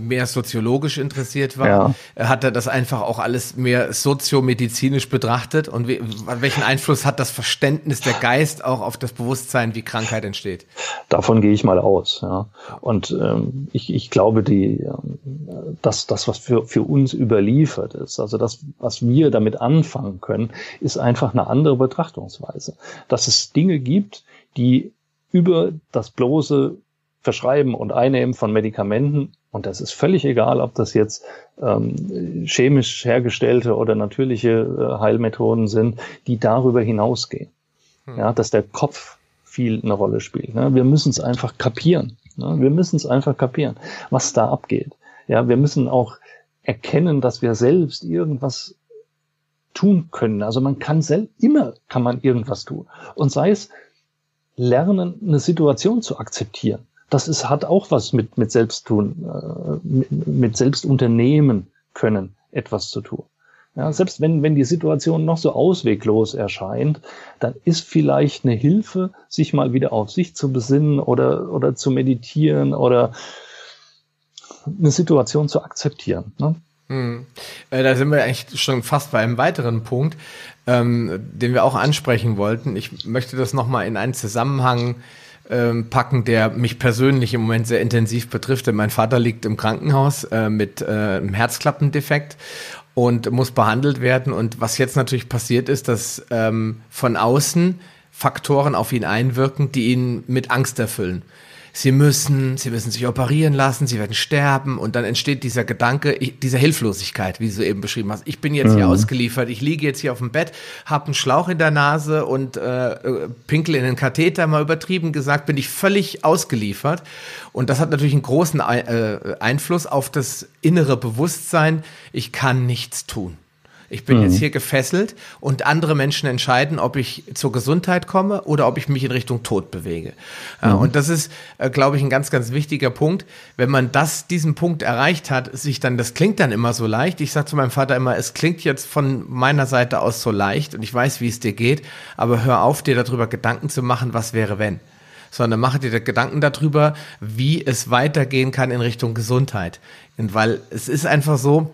A: mehr soziologisch interessiert war, ja. hat er das einfach auch alles mehr soziomedizinisch betrachtet und wie, welchen Einfluss hat das Verständnis der Geist auch auf das Bewusstsein, wie Krankheit entsteht?
B: Davon gehe ich mal aus. Ja. Und ähm, ich, ich glaube, die, das, das, was für, für uns überliefert ist, also das, was wir damit anfangen können, ist einfach eine andere Betrachtungsweise. Dass es Dinge gibt, die über das bloße Verschreiben und Einnehmen von Medikamenten, und das ist völlig egal, ob das jetzt ähm, chemisch hergestellte oder natürliche äh, Heilmethoden sind, die darüber hinausgehen. Hm. Ja, dass der Kopf viel eine Rolle spielt. Ne? Wir müssen es einfach kapieren. Ne? Wir müssen es einfach kapieren, was da abgeht. Ja, wir müssen auch erkennen, dass wir selbst irgendwas tun können. Also man kann selbst, immer kann man irgendwas tun. Und sei es lernen, eine Situation zu akzeptieren. Das ist, hat auch was mit, mit Selbsttun, äh, mit, mit Selbstunternehmen können, etwas zu tun. Ja, selbst wenn, wenn die Situation noch so ausweglos erscheint, dann ist vielleicht eine Hilfe, sich mal wieder auf sich zu besinnen oder, oder zu meditieren oder eine Situation zu akzeptieren. Ne?
A: Hm. Äh, da sind wir eigentlich schon fast bei einem weiteren Punkt, ähm, den wir auch ansprechen wollten. Ich möchte das nochmal in einen Zusammenhang ähm, packen, der mich persönlich im Moment sehr intensiv betrifft. Denn mein Vater liegt im Krankenhaus äh, mit äh, einem Herzklappendefekt und muss behandelt werden. Und was jetzt natürlich passiert ist, dass ähm, von außen Faktoren auf ihn einwirken, die ihn mit Angst erfüllen. Sie müssen, sie müssen sich operieren lassen, sie werden sterben und dann entsteht dieser Gedanke, ich, dieser Hilflosigkeit, wie du eben beschrieben hast. Ich bin jetzt mhm. hier ausgeliefert, ich liege jetzt hier auf dem Bett, habe einen Schlauch in der Nase und äh, äh, pinkel in den Katheter, mal übertrieben gesagt, bin ich völlig ausgeliefert. Und das hat natürlich einen großen äh, Einfluss auf das innere Bewusstsein, ich kann nichts tun. Ich bin mhm. jetzt hier gefesselt und andere Menschen entscheiden, ob ich zur Gesundheit komme oder ob ich mich in Richtung Tod bewege. Äh, mhm. Und das ist, äh, glaube ich, ein ganz, ganz wichtiger Punkt. Wenn man das, diesen Punkt erreicht hat, sich dann, das klingt dann immer so leicht. Ich sage zu meinem Vater immer, es klingt jetzt von meiner Seite aus so leicht und ich weiß, wie es dir geht, aber hör auf, dir darüber Gedanken zu machen, was wäre wenn sondern mache dir Gedanken darüber, wie es weitergehen kann in Richtung Gesundheit. Und weil es ist einfach so,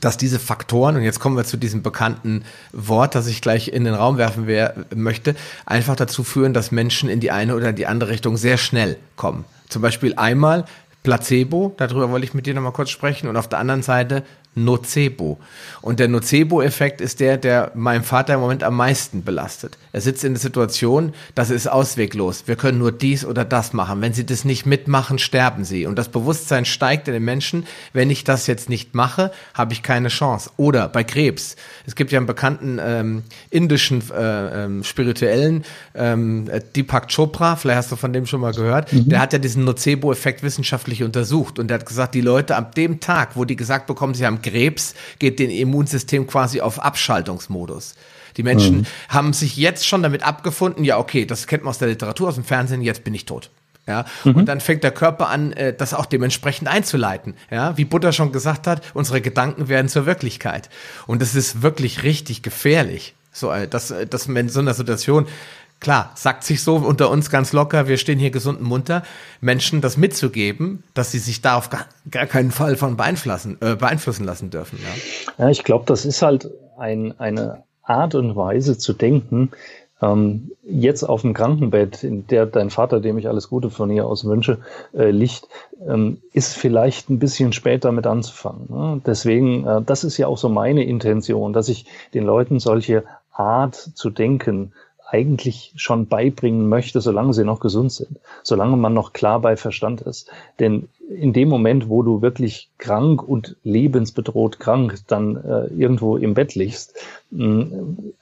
A: dass diese Faktoren, und jetzt kommen wir zu diesem bekannten Wort, das ich gleich in den Raum werfen wer, möchte, einfach dazu führen, dass Menschen in die eine oder die andere Richtung sehr schnell kommen. Zum Beispiel einmal Placebo, darüber wollte ich mit dir nochmal kurz sprechen, und auf der anderen Seite Nocebo. Und der Nocebo-Effekt ist der, der meinem Vater im Moment am meisten belastet. Er sitzt in der Situation, das ist ausweglos. Wir können nur dies oder das machen. Wenn sie das nicht mitmachen, sterben sie. Und das Bewusstsein steigt in den Menschen, wenn ich das jetzt nicht mache, habe ich keine Chance. Oder bei Krebs. Es gibt ja einen bekannten ähm, indischen äh, ähm, spirituellen ähm, Deepak Chopra, vielleicht hast du von dem schon mal gehört, mhm. der hat ja diesen Nocebo-Effekt wissenschaftlich untersucht. Und der hat gesagt, die Leute ab dem Tag, wo die gesagt bekommen, sie haben Krebs geht den Immunsystem quasi auf Abschaltungsmodus. Die Menschen mhm. haben sich jetzt schon damit abgefunden, ja, okay, das kennt man aus der Literatur, aus dem Fernsehen, jetzt bin ich tot. Ja, mhm. und dann fängt der Körper an, äh, das auch dementsprechend einzuleiten. Ja, wie Buddha schon gesagt hat, unsere Gedanken werden zur Wirklichkeit. Und das ist wirklich richtig gefährlich. So, äh, dass, äh, dass man in so einer Situation klar, sagt sich so unter uns ganz locker, wir stehen hier gesund und munter, Menschen das mitzugeben, dass sie sich da auf gar, gar keinen Fall von beeinflussen, äh, beeinflussen lassen dürfen.
B: Ja, ja ich glaube, das ist halt ein, eine Art und Weise zu denken, ähm, jetzt auf dem Krankenbett, in der dein Vater, dem ich alles Gute von hier aus wünsche, äh, liegt, ähm, ist vielleicht ein bisschen später mit anzufangen. Ne? Deswegen, äh, das ist ja auch so meine Intention, dass ich den Leuten solche Art zu denken eigentlich schon beibringen möchte, solange sie noch gesund sind, solange man noch klar bei Verstand ist. Denn in dem Moment, wo du wirklich krank und lebensbedroht krank dann äh, irgendwo im Bett liegst, mh,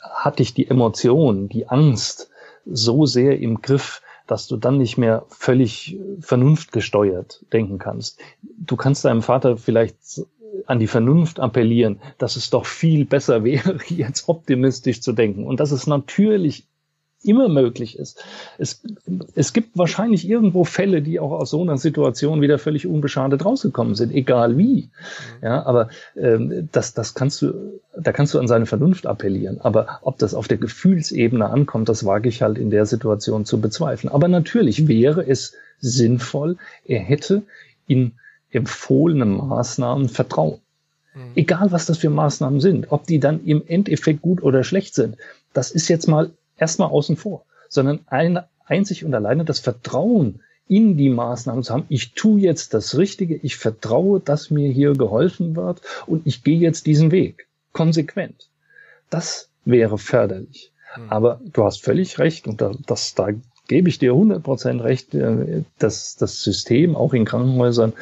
B: hat dich die Emotion, die Angst so sehr im Griff, dass du dann nicht mehr völlig vernunftgesteuert denken kannst. Du kannst deinem Vater vielleicht an die Vernunft appellieren, dass es doch viel besser wäre, jetzt optimistisch zu denken. Und dass es natürlich immer möglich ist. Es, es gibt wahrscheinlich irgendwo Fälle, die auch aus so einer Situation wieder völlig unbeschadet rausgekommen sind, egal wie. Mhm. Ja, aber ähm, das, das kannst du, da kannst du an seine Vernunft appellieren. Aber ob das auf der Gefühlsebene ankommt, das wage ich halt in der Situation zu bezweifeln. Aber natürlich wäre es sinnvoll, er hätte in empfohlenen Maßnahmen Vertrauen. Mhm. Egal, was das für Maßnahmen sind, ob die dann im Endeffekt gut oder schlecht sind, das ist jetzt mal erstmal außen vor, sondern ein, einzig und alleine das Vertrauen in die Maßnahmen zu haben. Ich tue jetzt das Richtige, ich vertraue, dass mir hier geholfen wird und ich gehe jetzt diesen Weg konsequent. Das wäre förderlich. Mhm. Aber du hast völlig recht und da, das, da gebe ich dir 100% recht, äh, dass das System auch in Krankenhäusern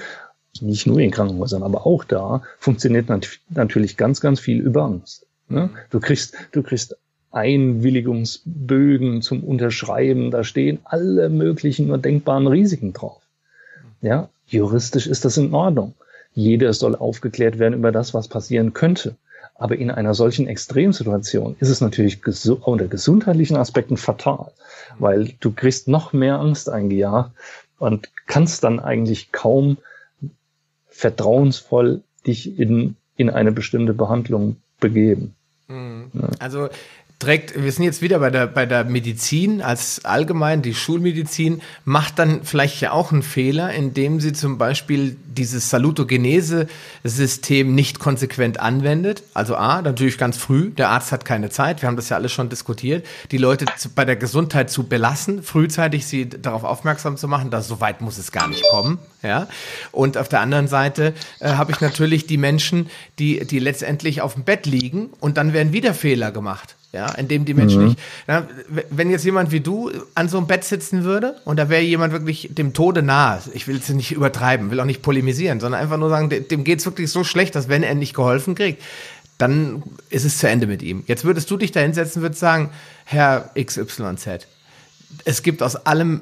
B: nicht nur in Krankenhäusern, aber auch da funktioniert nat natürlich ganz, ganz viel über Angst. Ne? Hm. Du kriegst, du kriegst Einwilligungsbögen zum Unterschreiben. Da stehen alle möglichen nur denkbaren Risiken drauf. Ja, juristisch ist das in Ordnung. Jeder soll aufgeklärt werden über das, was passieren könnte. Aber in einer solchen Extremsituation ist es natürlich gesu unter gesundheitlichen Aspekten fatal, weil du kriegst noch mehr Angst eingejagt und kannst dann eigentlich kaum vertrauensvoll dich in, in eine bestimmte Behandlung begeben.
A: Mhm. Also trägt, wir sind jetzt wieder bei der, bei der Medizin als allgemein, die Schulmedizin macht dann vielleicht ja auch einen Fehler, indem sie zum Beispiel dieses Salutogenese-System nicht konsequent anwendet. Also A, natürlich ganz früh, der Arzt hat keine Zeit, wir haben das ja alles schon diskutiert, die Leute zu, bei der Gesundheit zu belassen, frühzeitig sie darauf aufmerksam zu machen, dass so weit muss es gar nicht kommen. Ja, und auf der anderen Seite äh, habe ich natürlich die Menschen, die, die letztendlich auf dem Bett liegen und dann werden wieder Fehler gemacht. Ja, indem die Menschen mhm. nicht. Na, wenn jetzt jemand wie du an so einem Bett sitzen würde und da wäre jemand wirklich dem Tode nahe, ich will es nicht übertreiben, will auch nicht polemisieren, sondern einfach nur sagen, dem geht es wirklich so schlecht, dass wenn er nicht geholfen kriegt, dann ist es zu Ende mit ihm. Jetzt würdest du dich da hinsetzen, würdest sagen, Herr XYZ, es gibt aus allem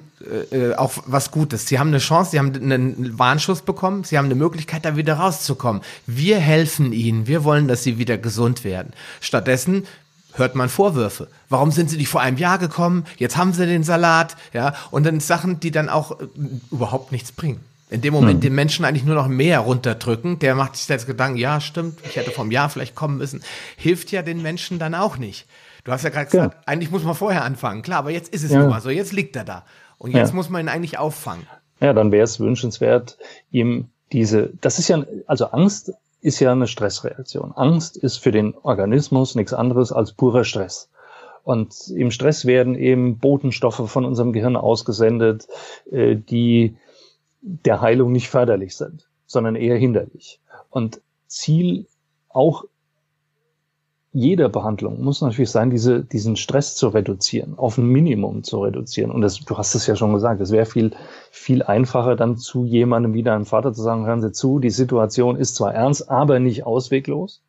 A: äh, auch was Gutes. Sie haben eine Chance, Sie haben einen Warnschuss bekommen, Sie haben eine Möglichkeit, da wieder rauszukommen. Wir helfen Ihnen, wir wollen, dass Sie wieder gesund werden. Stattdessen hört man Vorwürfe. Warum sind sie nicht vor einem Jahr gekommen? Jetzt haben sie den Salat, ja, und dann Sachen, die dann auch äh, überhaupt nichts bringen. In dem Moment hm. den Menschen eigentlich nur noch mehr runterdrücken, der macht sich jetzt Gedanken, ja, stimmt, ich hätte vom Jahr vielleicht kommen müssen, hilft ja den Menschen dann auch nicht. Du hast ja gerade gesagt, ja. eigentlich muss man vorher anfangen. Klar, aber jetzt ist es ja. nun mal so, jetzt liegt er da. Und jetzt ja. muss man ihn eigentlich auffangen.
B: Ja, dann wäre es wünschenswert, ihm diese, das ist ja, also Angst ist ja eine Stressreaktion. Angst ist für den Organismus nichts anderes als purer Stress. Und im Stress werden eben Botenstoffe von unserem Gehirn ausgesendet, äh, die der Heilung nicht förderlich sind, sondern eher hinderlich. Und Ziel auch jeder Behandlung muss natürlich sein, diese, diesen Stress zu reduzieren, auf ein Minimum zu reduzieren. Und das, du hast es ja schon gesagt, es wäre viel, viel einfacher, dann zu jemandem wie deinem Vater zu sagen, hören Sie zu, die Situation ist zwar ernst, aber nicht ausweglos.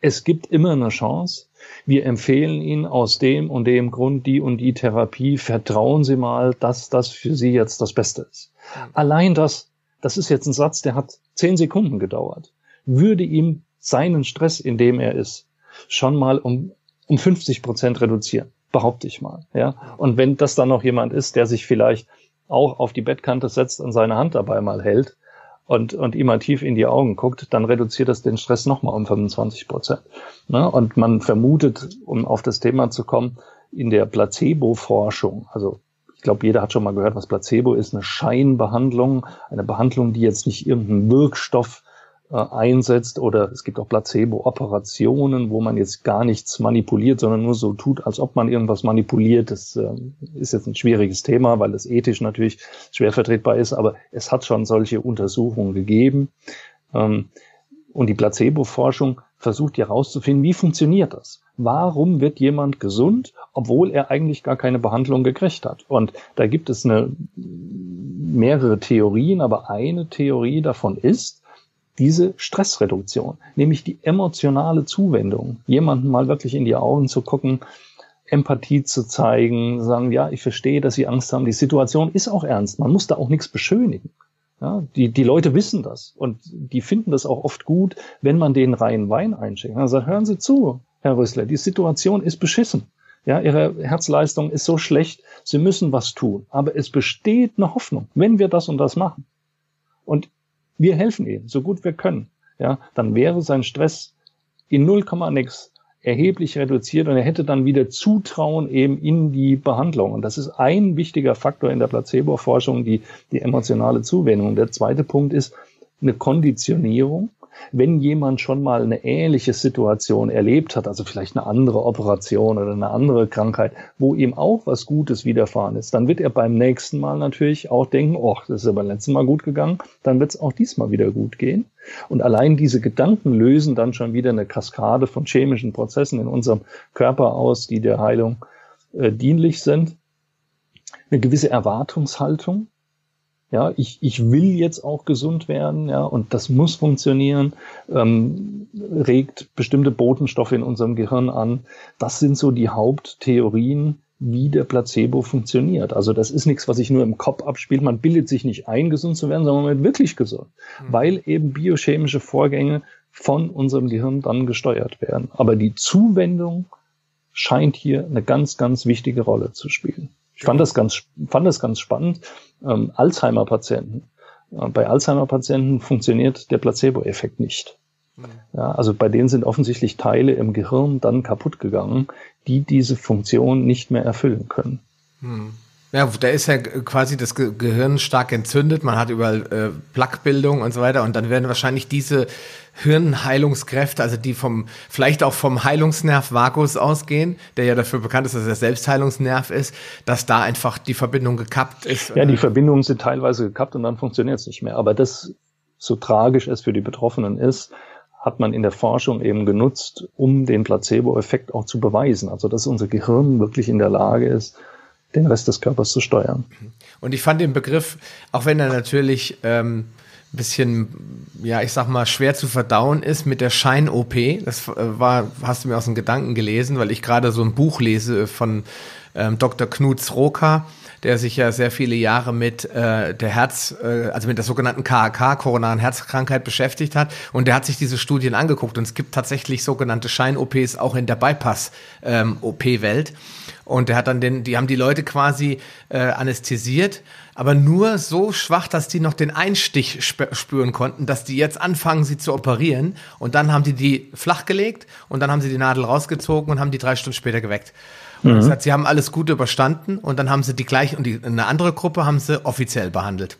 B: Es gibt immer eine Chance. Wir empfehlen Ihnen aus dem und dem Grund die und die Therapie. Vertrauen Sie mal, dass das für Sie jetzt das Beste ist. Allein das, das ist jetzt ein Satz, der hat zehn Sekunden gedauert, würde ihm seinen Stress, in dem er ist, schon mal um, um 50 Prozent reduzieren, behaupte ich mal. Ja? Und wenn das dann noch jemand ist, der sich vielleicht auch auf die Bettkante setzt und seine Hand dabei mal hält und, und ihm mal tief in die Augen guckt, dann reduziert das den Stress nochmal um 25 Prozent. Ne? Und man vermutet, um auf das Thema zu kommen, in der Placebo-Forschung, also ich glaube, jeder hat schon mal gehört, was Placebo ist, eine Scheinbehandlung, eine Behandlung, die jetzt nicht irgendeinen Wirkstoff äh, einsetzt oder es gibt auch Placebo-Operationen, wo man jetzt gar nichts manipuliert, sondern nur so tut, als ob man irgendwas manipuliert. Das äh, ist jetzt ein schwieriges Thema, weil es ethisch natürlich schwer vertretbar ist, aber es hat schon solche Untersuchungen gegeben. Ähm, und die Placebo-Forschung versucht herauszufinden, wie funktioniert das? Warum wird jemand gesund, obwohl er eigentlich gar keine Behandlung gekriegt hat? Und da gibt es eine, mehrere Theorien, aber eine Theorie davon ist, diese Stressreduktion, nämlich die emotionale Zuwendung, jemanden mal wirklich in die Augen zu gucken, Empathie zu zeigen, sagen, ja, ich verstehe, dass Sie Angst haben, die Situation ist auch ernst, man muss da auch nichts beschönigen. Ja, die, die Leute wissen das und die finden das auch oft gut, wenn man denen reinen Wein einschenkt. Dann sagt, hören Sie zu, Herr Rüssler, die Situation ist beschissen. Ja, Ihre Herzleistung ist so schlecht, Sie müssen was tun. Aber es besteht eine Hoffnung, wenn wir das und das machen. Und wir helfen ihm, so gut wir können. Ja, dann wäre sein Stress in 0, nix erheblich reduziert und er hätte dann wieder Zutrauen eben in die Behandlung. Und das ist ein wichtiger Faktor in der Placebo-Forschung, die, die emotionale Zuwendung. Der zweite Punkt ist eine Konditionierung wenn jemand schon mal eine ähnliche Situation erlebt hat, also vielleicht eine andere Operation oder eine andere Krankheit, wo ihm auch was Gutes widerfahren ist, dann wird er beim nächsten Mal natürlich auch denken, oh, das ist aber letztes Mal gut gegangen, dann wird es auch diesmal wieder gut gehen. Und allein diese Gedanken lösen dann schon wieder eine Kaskade von chemischen Prozessen in unserem Körper aus, die der Heilung äh, dienlich sind. Eine gewisse Erwartungshaltung, ja, ich, ich will jetzt auch gesund werden, ja, und das muss funktionieren, ähm, regt bestimmte Botenstoffe in unserem Gehirn an. Das sind so die Haupttheorien, wie der Placebo funktioniert. Also das ist nichts, was sich nur im Kopf abspielt. Man bildet sich nicht ein, gesund zu werden, sondern man wird wirklich gesund, mhm. weil eben biochemische Vorgänge von unserem Gehirn dann gesteuert werden. Aber die Zuwendung scheint hier eine ganz, ganz wichtige Rolle zu spielen. Ich fand das ganz, fand das ganz spannend. Ähm, Alzheimer-Patienten. Äh, bei Alzheimer-Patienten funktioniert der Placebo-Effekt nicht. Mhm. Ja, also bei denen sind offensichtlich Teile im Gehirn dann kaputt gegangen, die diese Funktion nicht mehr erfüllen können.
A: Mhm. Ja, da ist ja quasi das Gehirn stark entzündet, man hat überall äh, Plaquebildung und so weiter und dann werden wahrscheinlich diese Hirnheilungskräfte, also die vom, vielleicht auch vom Heilungsnerv Vagus ausgehen, der ja dafür bekannt ist, dass er Selbstheilungsnerv ist, dass da einfach die Verbindung gekappt ist.
B: Ja, die Verbindungen sind teilweise gekappt und dann funktioniert es nicht mehr. Aber das, so tragisch es für die Betroffenen ist, hat man in der Forschung eben genutzt, um den Placebo-Effekt auch zu beweisen. Also, dass unser Gehirn wirklich in der Lage ist, den Rest des Körpers zu steuern.
A: Und ich fand den Begriff, auch wenn er natürlich ähm, bisschen, ja, ich sag mal, schwer zu verdauen ist mit der Schein-OP. Das äh, war, hast du mir aus den Gedanken gelesen, weil ich gerade so ein Buch lese von ähm, Dr. Knut Sroka, der sich ja sehr viele Jahre mit äh, der Herz, äh, also mit der sogenannten KAK, koronaren Herzkrankheit beschäftigt hat. Und der hat sich diese Studien angeguckt. Und es gibt tatsächlich sogenannte Schein-OPs auch in der Bypass-OP-Welt. Ähm, und der hat dann den, die haben die Leute quasi äh, anästhesiert, aber nur so schwach, dass die noch den Einstich sp spüren konnten, dass die jetzt anfangen, sie zu operieren. Und dann haben die die flachgelegt und dann haben sie die Nadel rausgezogen und haben die drei Stunden später geweckt. Mhm. das heißt, sie haben alles gut überstanden und dann haben sie die gleiche und die, eine andere Gruppe haben sie offiziell behandelt.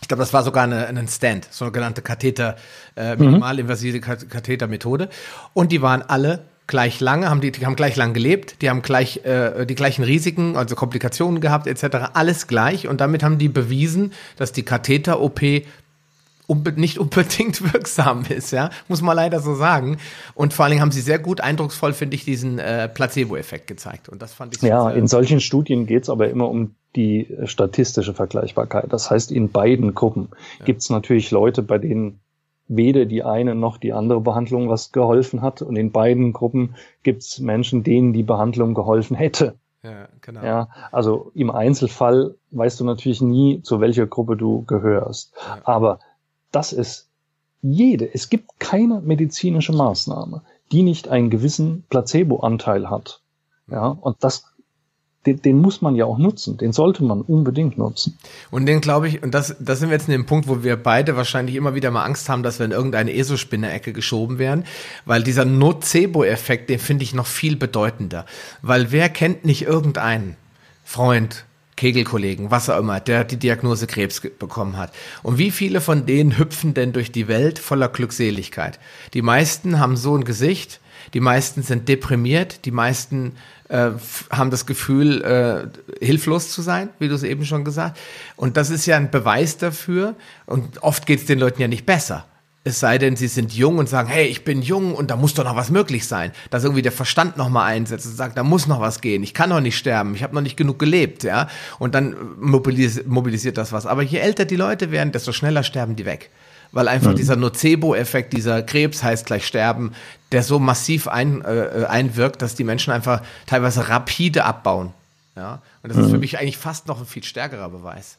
A: Ich glaube, das war sogar eine, ein Stand, sogenannte Katheter, äh, minimalinvasive Kathetermethode. Und die waren alle gleich lange, haben die, die haben gleich lang gelebt, die haben gleich äh, die gleichen Risiken, also Komplikationen gehabt etc. Alles gleich und damit haben die bewiesen, dass die Katheter-OP unbe nicht unbedingt wirksam ist, ja, muss man leider so sagen. Und vor allen Dingen haben sie sehr gut, eindrucksvoll, finde ich, diesen äh, Placebo-Effekt gezeigt. Und das fand ich.
B: Ja, in solchen Studien geht es aber immer um die statistische Vergleichbarkeit. Das heißt, in beiden Gruppen ja. gibt es natürlich Leute, bei denen weder die eine noch die andere Behandlung was geholfen hat. Und in beiden Gruppen gibt es Menschen, denen die Behandlung geholfen hätte. Ja, genau. Ja, also im Einzelfall weißt du natürlich nie, zu welcher Gruppe du gehörst. Ja. Aber das ist jede, es gibt keine medizinische Maßnahme, die nicht einen gewissen Placebo-Anteil hat. Ja, und das den, den muss man ja auch nutzen, den sollte man unbedingt nutzen.
A: Und den glaube ich, und das, das sind wir jetzt in dem Punkt, wo wir beide wahrscheinlich immer wieder mal Angst haben, dass wir in irgendeine ESO-Spinner-Ecke geschoben werden, weil dieser Nocebo-Effekt, den finde ich noch viel bedeutender. Weil wer kennt nicht irgendeinen Freund, Kegelkollegen, was auch immer, der die Diagnose Krebs bekommen hat. Und wie viele von denen hüpfen denn durch die Welt voller Glückseligkeit? Die meisten haben so ein Gesicht, die meisten sind deprimiert, die meisten äh, haben das Gefühl, äh, hilflos zu sein, wie du es eben schon gesagt. Und das ist ja ein Beweis dafür. Und oft geht es den Leuten ja nicht besser. Es sei denn, sie sind jung und sagen, hey, ich bin jung und da muss doch noch was möglich sein. Dass irgendwie der Verstand noch mal einsetzt und sagt, da muss noch was gehen. Ich kann noch nicht sterben. Ich habe noch nicht genug gelebt, ja. Und dann mobilis mobilisiert das was. Aber je älter die Leute werden, desto schneller sterben die weg weil einfach mhm. dieser Nocebo-Effekt, dieser Krebs heißt gleich sterben, der so massiv ein, äh, einwirkt, dass die Menschen einfach teilweise rapide abbauen. Ja? Und das mhm. ist für mich eigentlich fast noch ein viel stärkerer Beweis.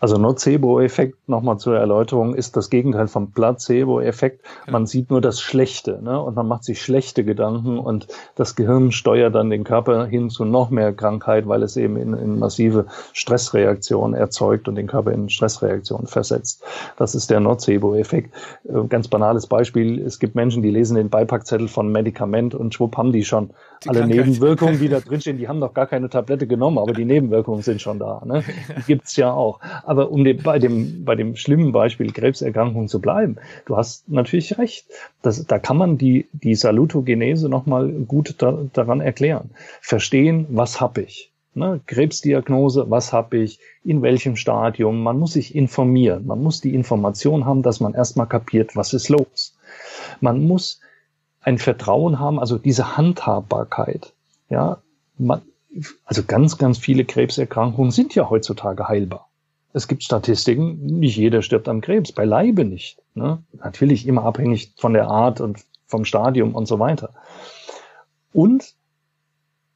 B: Also Nocebo-Effekt, nochmal zur Erläuterung, ist das Gegenteil vom Placebo-Effekt. Genau. Man sieht nur das Schlechte ne? und man macht sich schlechte Gedanken und das Gehirn steuert dann den Körper hin zu noch mehr Krankheit, weil es eben in, in massive Stressreaktionen erzeugt und den Körper in Stressreaktionen versetzt. Das ist der Nocebo-Effekt. Äh, ganz banales Beispiel, es gibt Menschen, die lesen den Beipackzettel von Medikament und schwupp haben die schon die alle Krankheit. Nebenwirkungen, die da drinstehen. Die haben noch gar keine Tablette genommen, aber die Nebenwirkungen sind schon da. Ne? Die gibt's ja auch. Aber um den, bei, dem, bei dem schlimmen Beispiel Krebserkrankung zu bleiben, du hast natürlich recht. Das, da kann man die, die Salutogenese nochmal gut da, daran erklären. Verstehen, was habe ich? Ne, Krebsdiagnose, was habe ich, in welchem Stadium. Man muss sich informieren. Man muss die Information haben, dass man erstmal kapiert, was ist los. Man muss ein Vertrauen haben, also diese Handhabbarkeit. Ja, man, also ganz, ganz viele Krebserkrankungen sind ja heutzutage heilbar. Es gibt Statistiken, nicht jeder stirbt am Krebs, beileibe nicht. Ne? Natürlich immer abhängig von der Art und vom Stadium und so weiter. Und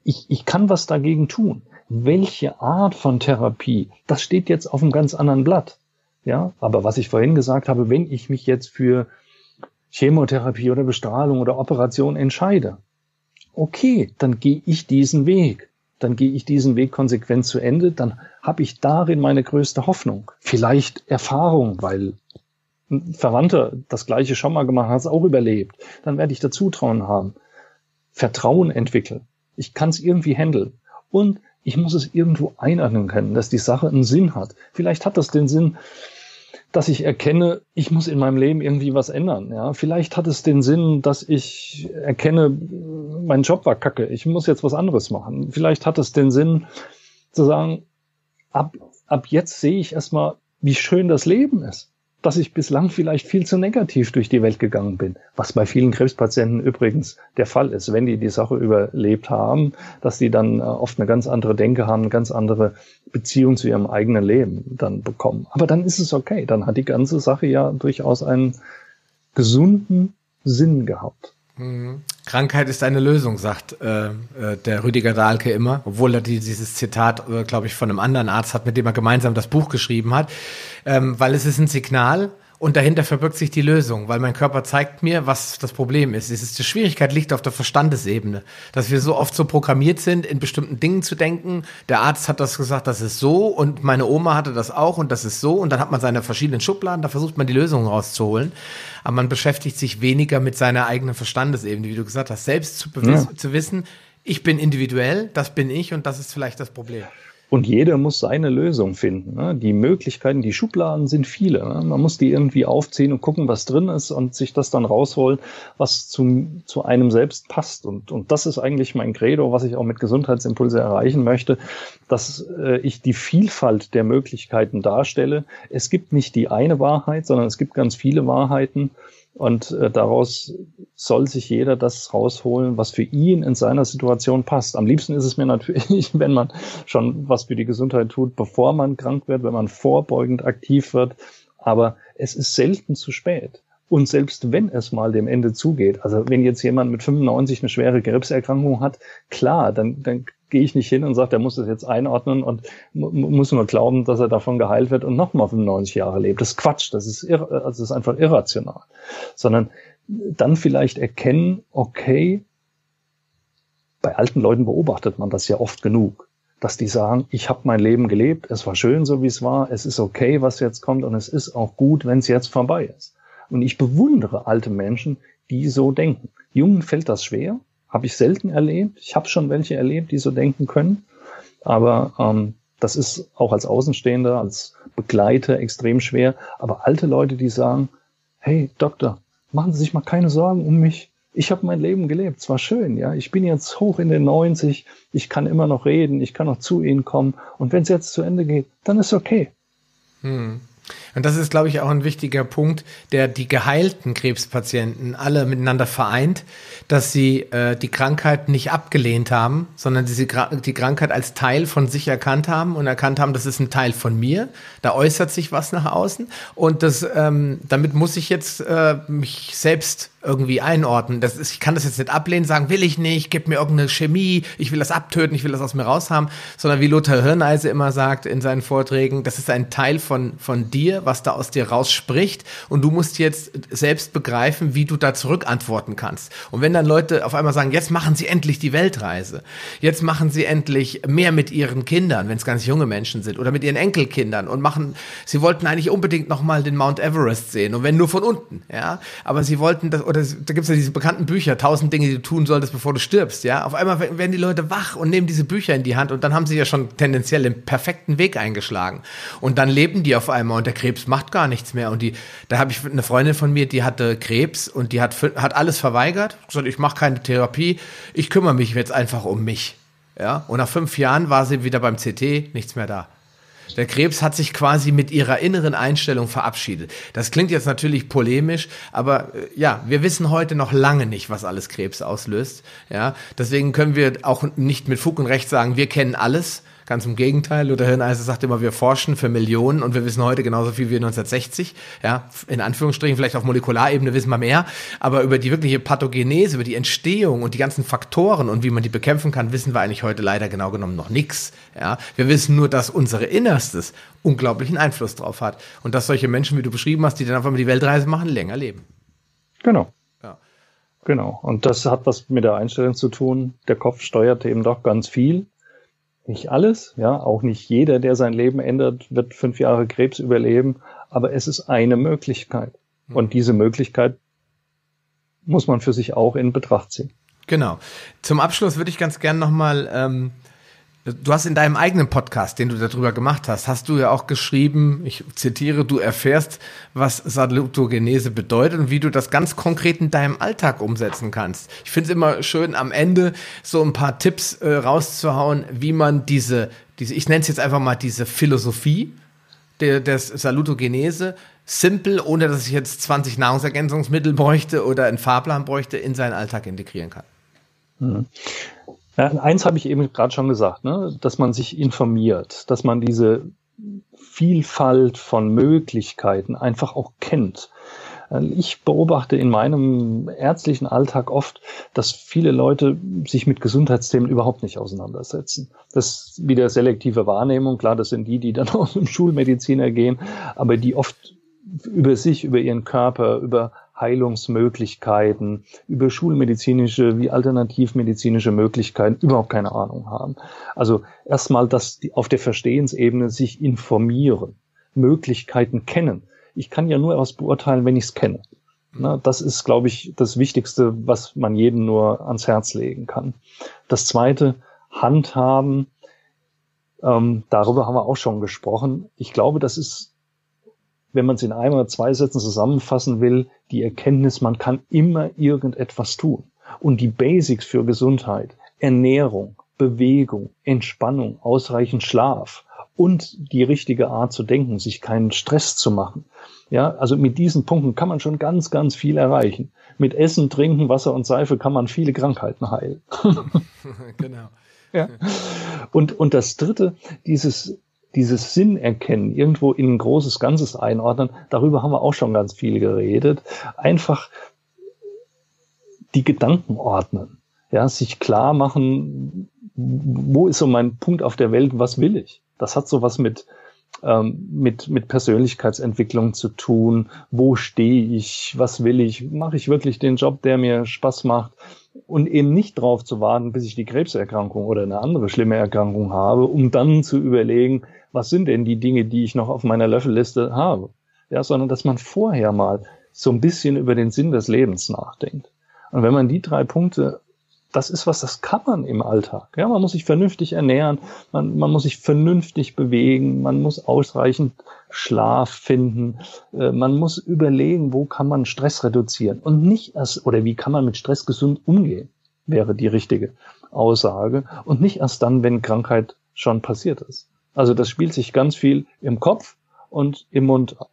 B: ich, ich kann was dagegen tun. Welche Art von Therapie, das steht jetzt auf einem ganz anderen Blatt. Ja, aber was ich vorhin gesagt habe, wenn ich mich jetzt für Chemotherapie oder Bestrahlung oder Operation entscheide, okay, dann gehe ich diesen Weg dann gehe ich diesen Weg konsequent zu Ende, dann habe ich darin meine größte Hoffnung. Vielleicht Erfahrung, weil ein Verwandter das gleiche schon mal gemacht hat, es auch überlebt. Dann werde ich da Zutrauen haben. Vertrauen entwickeln. Ich kann es irgendwie handeln. Und Ich muss es irgendwo einordnen können, dass die Sache einen Sinn hat. Vielleicht hat das den Sinn, dass ich erkenne, ich muss in meinem Leben irgendwie was ändern. Ja, vielleicht hat es den Sinn, dass ich erkenne, mein Job war kacke, ich muss jetzt was anderes machen. Vielleicht hat es den Sinn zu sagen, ab, ab jetzt sehe ich erstmal, wie schön das Leben ist dass ich bislang vielleicht viel zu negativ durch die Welt gegangen bin, was bei vielen Krebspatienten übrigens der Fall ist, wenn die die Sache überlebt haben, dass die dann äh, oft eine ganz andere Denke haben, eine ganz andere Beziehung zu ihrem eigenen Leben dann bekommen. Aber dann ist es okay, dann hat die ganze Sache ja durchaus einen gesunden Sinn gehabt.
A: Krankheit ist eine Lösung, sagt äh, äh, der Rüdiger Dahlke immer, obwohl er dieses Zitat, äh, glaube ich, von einem anderen Arzt hat, mit dem er gemeinsam das Buch geschrieben hat, ähm, weil es ist ein Signal, und dahinter verbirgt sich die Lösung, weil mein Körper zeigt mir, was das Problem ist. Es ist die Schwierigkeit liegt auf der Verstandesebene, dass wir so oft so programmiert sind, in bestimmten Dingen zu denken. Der Arzt hat das gesagt, das ist so und meine Oma hatte das auch und das ist so und dann hat man seine verschiedenen Schubladen, da versucht man die Lösung rauszuholen, aber man beschäftigt sich weniger mit seiner eigenen Verstandesebene, wie du gesagt hast, selbst zu, ja. zu wissen, ich bin individuell, das bin ich und das ist vielleicht das Problem.
B: Und jeder muss seine Lösung finden. Ne? Die Möglichkeiten, die Schubladen sind viele. Ne? Man muss die irgendwie aufziehen und gucken, was drin ist und sich das dann rausholen, was zu, zu einem selbst passt. Und, und das ist eigentlich mein Credo, was ich auch mit Gesundheitsimpulse erreichen möchte, dass äh, ich die Vielfalt der Möglichkeiten darstelle. Es gibt nicht die eine Wahrheit, sondern es gibt ganz viele Wahrheiten. Und äh, daraus soll sich jeder das rausholen, was für ihn in seiner Situation passt. Am liebsten ist es mir natürlich, wenn man schon was für die Gesundheit tut, bevor man krank wird, wenn man vorbeugend aktiv wird. Aber es ist selten zu spät. Und selbst wenn es mal dem Ende zugeht, also wenn jetzt jemand mit 95 eine schwere Krebserkrankung hat, klar, dann, dann gehe ich nicht hin und sage, der muss das jetzt einordnen und muss nur glauben, dass er davon geheilt wird und nochmal 95 Jahre lebt. Das ist Quatsch, das ist, irr also das ist einfach irrational. Sondern dann vielleicht erkennen, okay, bei alten Leuten beobachtet man das ja oft genug, dass die sagen, ich habe mein Leben gelebt, es war schön so wie es war, es ist okay, was jetzt kommt und es ist auch gut, wenn es jetzt vorbei ist. Und ich bewundere alte Menschen, die so denken. Jungen fällt das schwer, habe ich selten erlebt. Ich habe schon welche erlebt, die so denken können. Aber ähm, das ist auch als Außenstehender, als Begleiter extrem schwer. Aber alte Leute, die sagen, hey Doktor, machen Sie sich mal keine Sorgen um mich. Ich habe mein Leben gelebt, es war schön, ja. Ich bin jetzt hoch in den 90, ich kann immer noch reden, ich kann noch zu Ihnen kommen. Und wenn es jetzt zu Ende geht, dann ist okay.
A: Hm. Und das ist, glaube ich, auch ein wichtiger Punkt, der die geheilten Krebspatienten alle miteinander vereint, dass sie äh, die Krankheit nicht abgelehnt haben, sondern diese die Krankheit als Teil von sich erkannt haben und erkannt haben, das ist ein Teil von mir. Da äußert sich was nach außen und das, ähm, damit muss ich jetzt äh, mich selbst irgendwie einordnen. Das ist, ich kann das jetzt nicht ablehnen, sagen, will ich nicht, gib mir irgendeine Chemie, ich will das abtöten, ich will das aus mir raus haben, sondern wie Lothar Hirneise immer sagt in seinen Vorträgen, das ist ein Teil von, von dir, was da aus dir rausspricht und du musst jetzt selbst begreifen, wie du da zurückantworten kannst. Und wenn dann Leute auf einmal sagen, jetzt machen sie endlich die Weltreise, jetzt machen sie endlich mehr mit ihren Kindern, wenn es ganz junge Menschen sind oder mit ihren Enkelkindern und machen, sie wollten eigentlich unbedingt nochmal den Mount Everest sehen und wenn nur von unten, ja, aber sie wollten das, oder da gibt es ja diese bekannten Bücher, tausend Dinge, die du tun solltest, bevor du stirbst, ja. Auf einmal werden die Leute wach und nehmen diese Bücher in die Hand und dann haben sie ja schon tendenziell den perfekten Weg eingeschlagen. Und dann leben die auf einmal und der Krebs macht gar nichts mehr. Und die, da habe ich eine Freundin von mir, die hatte Krebs und die hat, hat alles verweigert, gesagt, ich mache keine Therapie, ich kümmere mich jetzt einfach um mich. Ja, und nach fünf Jahren war sie wieder beim CT, nichts mehr da. Der Krebs hat sich quasi mit ihrer inneren Einstellung verabschiedet. Das klingt jetzt natürlich polemisch, aber äh, ja, wir wissen heute noch lange nicht, was alles Krebs auslöst. Ja, deswegen können wir auch nicht mit Fug und Recht sagen, wir kennen alles. Ganz im Gegenteil, Luther Hirneise sagt immer, wir forschen für Millionen und wir wissen heute genauso viel wie 1960. Ja, in Anführungsstrichen, vielleicht auf Molekularebene wissen wir mehr, aber über die wirkliche Pathogenese, über die Entstehung und die ganzen Faktoren und wie man die bekämpfen kann, wissen wir eigentlich heute leider genau genommen noch nichts. Ja, wir wissen nur, dass unsere Innerstes unglaublichen Einfluss drauf hat und dass solche Menschen, wie du beschrieben hast, die dann einfach mal die Weltreise machen, länger leben.
B: Genau. Ja. Genau. Und das hat was mit der Einstellung zu tun. Der Kopf steuert eben doch ganz viel nicht alles, ja, auch nicht jeder, der sein Leben ändert, wird fünf Jahre Krebs überleben, aber es ist eine Möglichkeit. Hm. Und diese Möglichkeit muss man für sich auch in Betracht ziehen.
A: Genau. Zum Abschluss würde ich ganz gern nochmal ähm, Du hast in deinem eigenen Podcast, den du darüber gemacht hast, hast du ja auch geschrieben, ich zitiere, du erfährst, was Salutogenese bedeutet und wie du das ganz konkret in deinem Alltag umsetzen kannst. Ich finde es immer schön, am Ende so ein paar Tipps äh, rauszuhauen, wie man diese, diese, ich nenne es jetzt einfach mal diese Philosophie der, der Salutogenese simpel, ohne dass ich jetzt 20 Nahrungsergänzungsmittel bräuchte oder einen Fahrplan bräuchte, in seinen Alltag integrieren kann.
B: Mhm. Ja, eins habe ich eben gerade schon gesagt, ne? dass man sich informiert, dass man diese Vielfalt von Möglichkeiten einfach auch kennt. Ich beobachte in meinem ärztlichen Alltag oft, dass viele Leute sich mit Gesundheitsthemen überhaupt nicht auseinandersetzen. Das ist wieder selektive Wahrnehmung. Klar, das sind die, die dann aus dem Schulmediziner gehen, aber die oft über sich, über ihren Körper, über Heilungsmöglichkeiten, über schulmedizinische wie alternativmedizinische Möglichkeiten überhaupt keine Ahnung haben. Also erstmal, dass die auf der Verstehensebene sich informieren, Möglichkeiten kennen. Ich kann ja nur etwas beurteilen, wenn ich es kenne. Na, das ist, glaube ich, das Wichtigste, was man jedem nur ans Herz legen kann. Das zweite, Handhaben. Ähm, darüber haben wir auch schon gesprochen. Ich glaube, das ist wenn man es in ein oder zwei Sätzen zusammenfassen will, die Erkenntnis, man kann immer irgendetwas tun. Und die Basics für Gesundheit, Ernährung, Bewegung, Entspannung, ausreichend Schlaf und die richtige Art zu denken, sich keinen Stress zu machen. Ja, also mit diesen Punkten kann man schon ganz, ganz viel erreichen. Mit Essen, Trinken, Wasser und Seife kann man viele Krankheiten heilen. genau. Ja. Und, und das dritte, dieses dieses Sinn erkennen, irgendwo in ein großes Ganzes einordnen, darüber haben wir auch schon ganz viel geredet. Einfach die Gedanken ordnen, ja, sich klar machen, wo ist so mein Punkt auf der Welt, was will ich? Das hat so was mit, mit, mit Persönlichkeitsentwicklung zu tun. Wo stehe ich? Was will ich? Mache ich wirklich den Job, der mir Spaß macht? und eben nicht drauf zu warten, bis ich die Krebserkrankung oder eine andere schlimme Erkrankung habe, um dann zu überlegen, was sind denn die Dinge, die ich noch auf meiner Löffelliste habe? Ja, sondern dass man vorher mal so ein bisschen über den Sinn des Lebens nachdenkt. Und wenn man die drei Punkte das ist was, das kann man im Alltag. Ja, man muss sich vernünftig ernähren, man, man muss sich vernünftig bewegen, man muss ausreichend Schlaf finden, äh, man muss überlegen, wo kann man Stress reduzieren und nicht erst, oder wie kann man mit Stress gesund umgehen, wäre die richtige Aussage und nicht erst dann, wenn Krankheit schon passiert ist. Also das spielt sich ganz viel im Kopf und im Mund ab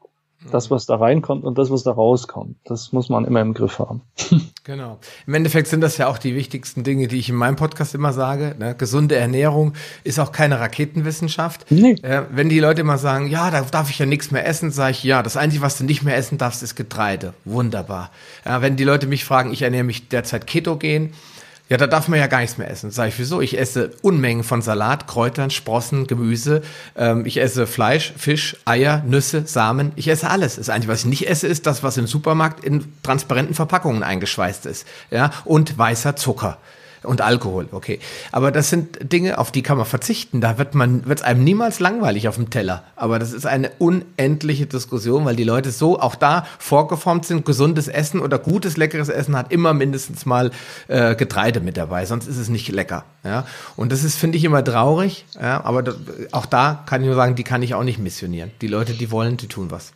B: das, was da reinkommt und das, was da rauskommt. Das muss man immer im Griff haben.
A: Genau. Im Endeffekt sind das ja auch die wichtigsten Dinge, die ich in meinem Podcast immer sage. Ne? Gesunde Ernährung ist auch keine Raketenwissenschaft. Nee. Äh, wenn die Leute immer sagen, ja, da darf ich ja nichts mehr essen, sage ich, ja, das Einzige, was du nicht mehr essen darfst, ist Getreide. Wunderbar. Ja, wenn die Leute mich fragen, ich ernähre mich derzeit ketogen, ja, da darf man ja gar nichts mehr essen. Sag ich, wieso? Ich esse Unmengen von Salat, Kräutern, Sprossen, Gemüse. Ähm, ich esse Fleisch, Fisch, Eier, Nüsse, Samen. Ich esse alles. Das Einzige, was ich nicht esse, ist das, was im Supermarkt in transparenten Verpackungen eingeschweißt ist. Ja, und weißer Zucker und Alkohol, okay. Aber das sind Dinge, auf die kann man verzichten. Da wird man, wird es einem niemals langweilig auf dem Teller. Aber das ist eine unendliche Diskussion, weil die Leute so auch da vorgeformt sind. Gesundes Essen oder gutes, leckeres Essen hat immer mindestens mal äh, Getreide mit dabei, sonst ist es nicht lecker. Ja, und das ist, finde ich, immer traurig. Ja, aber da, auch da kann ich nur sagen, die kann ich auch nicht missionieren. Die Leute, die wollen, die tun was.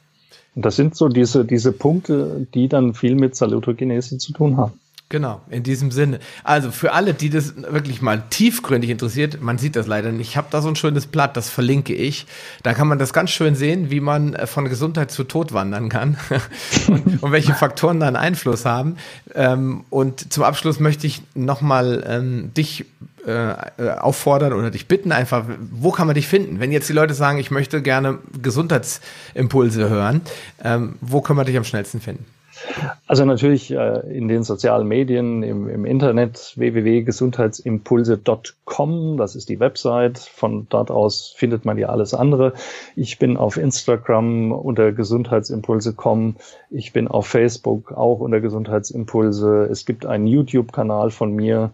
B: Und das sind so diese, diese Punkte, die dann viel mit Salutogenese zu tun haben.
A: Genau, in diesem Sinne. Also für alle, die das wirklich mal tiefgründig interessiert, man sieht das leider nicht. Ich habe da so ein schönes Blatt, das verlinke ich. Da kann man das ganz schön sehen, wie man äh, von Gesundheit zu Tod wandern kann und, und, welche Faktoren da einen Einfluss haben. Ähm, und zum Abschluss möchte ich nochmal ähm, dich äh, äh, auffordern oder dich bitten, einfach, wo kann man dich finden? Wenn jetzt die Leute sagen, ich möchte gerne Gesundheitsimpulse hören, ähm, wo kann man dich am schnellsten finden?
B: Also natürlich äh, in den sozialen Medien, im, im Internet www.gesundheitsimpulse.com, das ist die Website. Von dort aus findet man ja alles andere. Ich bin auf Instagram unter gesundheitsimpulse.com. Ich bin auf Facebook auch unter Gesundheitsimpulse. Es gibt einen YouTube-Kanal von mir.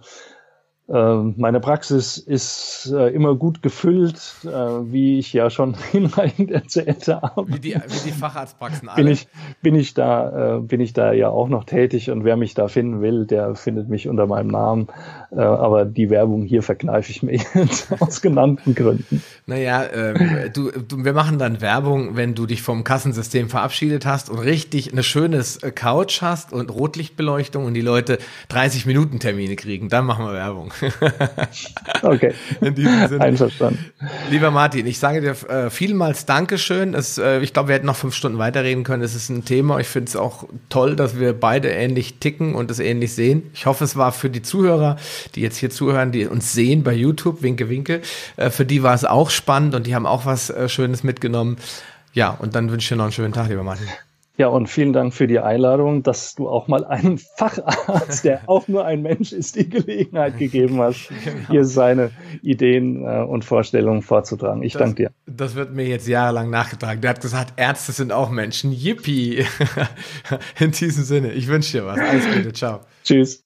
B: Ähm, meine Praxis ist äh, immer gut gefüllt, äh, wie ich ja schon hinreichend erzählt habe.
A: Wie die, wie die Facharztpraxen
B: alle. Bin ich, bin ich da, äh, bin ich da ja auch noch tätig und wer mich da finden will, der findet mich unter meinem Namen. aber die Werbung hier verkneife ich mir jetzt aus genannten Gründen.
A: Naja, ähm, du, du, wir machen dann Werbung, wenn du dich vom Kassensystem verabschiedet hast und richtig eine schönes Couch hast und Rotlichtbeleuchtung und die Leute 30 Minuten Termine kriegen. Dann machen wir Werbung.
B: okay. In diesem Sinne. Einverstanden.
A: Lieber Martin, ich sage dir äh, vielmals Dankeschön. Es, äh, ich glaube, wir hätten noch fünf Stunden weiterreden können. Es ist ein Thema. Ich finde es auch toll, dass wir beide ähnlich ticken und es ähnlich sehen. Ich hoffe, es war für die Zuhörer, die jetzt hier zuhören, die uns sehen bei YouTube, Winke, Winke, äh, für die war es auch spannend und die haben auch was äh, Schönes mitgenommen. Ja, und dann wünsche ich dir noch einen schönen Tag, lieber Martin.
B: Ja, und vielen Dank für die Einladung, dass du auch mal einem Facharzt, der auch nur ein Mensch ist, die Gelegenheit gegeben hast, genau. hier seine Ideen äh, und Vorstellungen vorzutragen. Ich danke dir.
A: Das wird mir jetzt jahrelang nachgetragen. Der hat gesagt, Ärzte sind auch Menschen. Yippie! In diesem Sinne, ich wünsche dir was. Alles Gute, ciao.
B: Tschüss.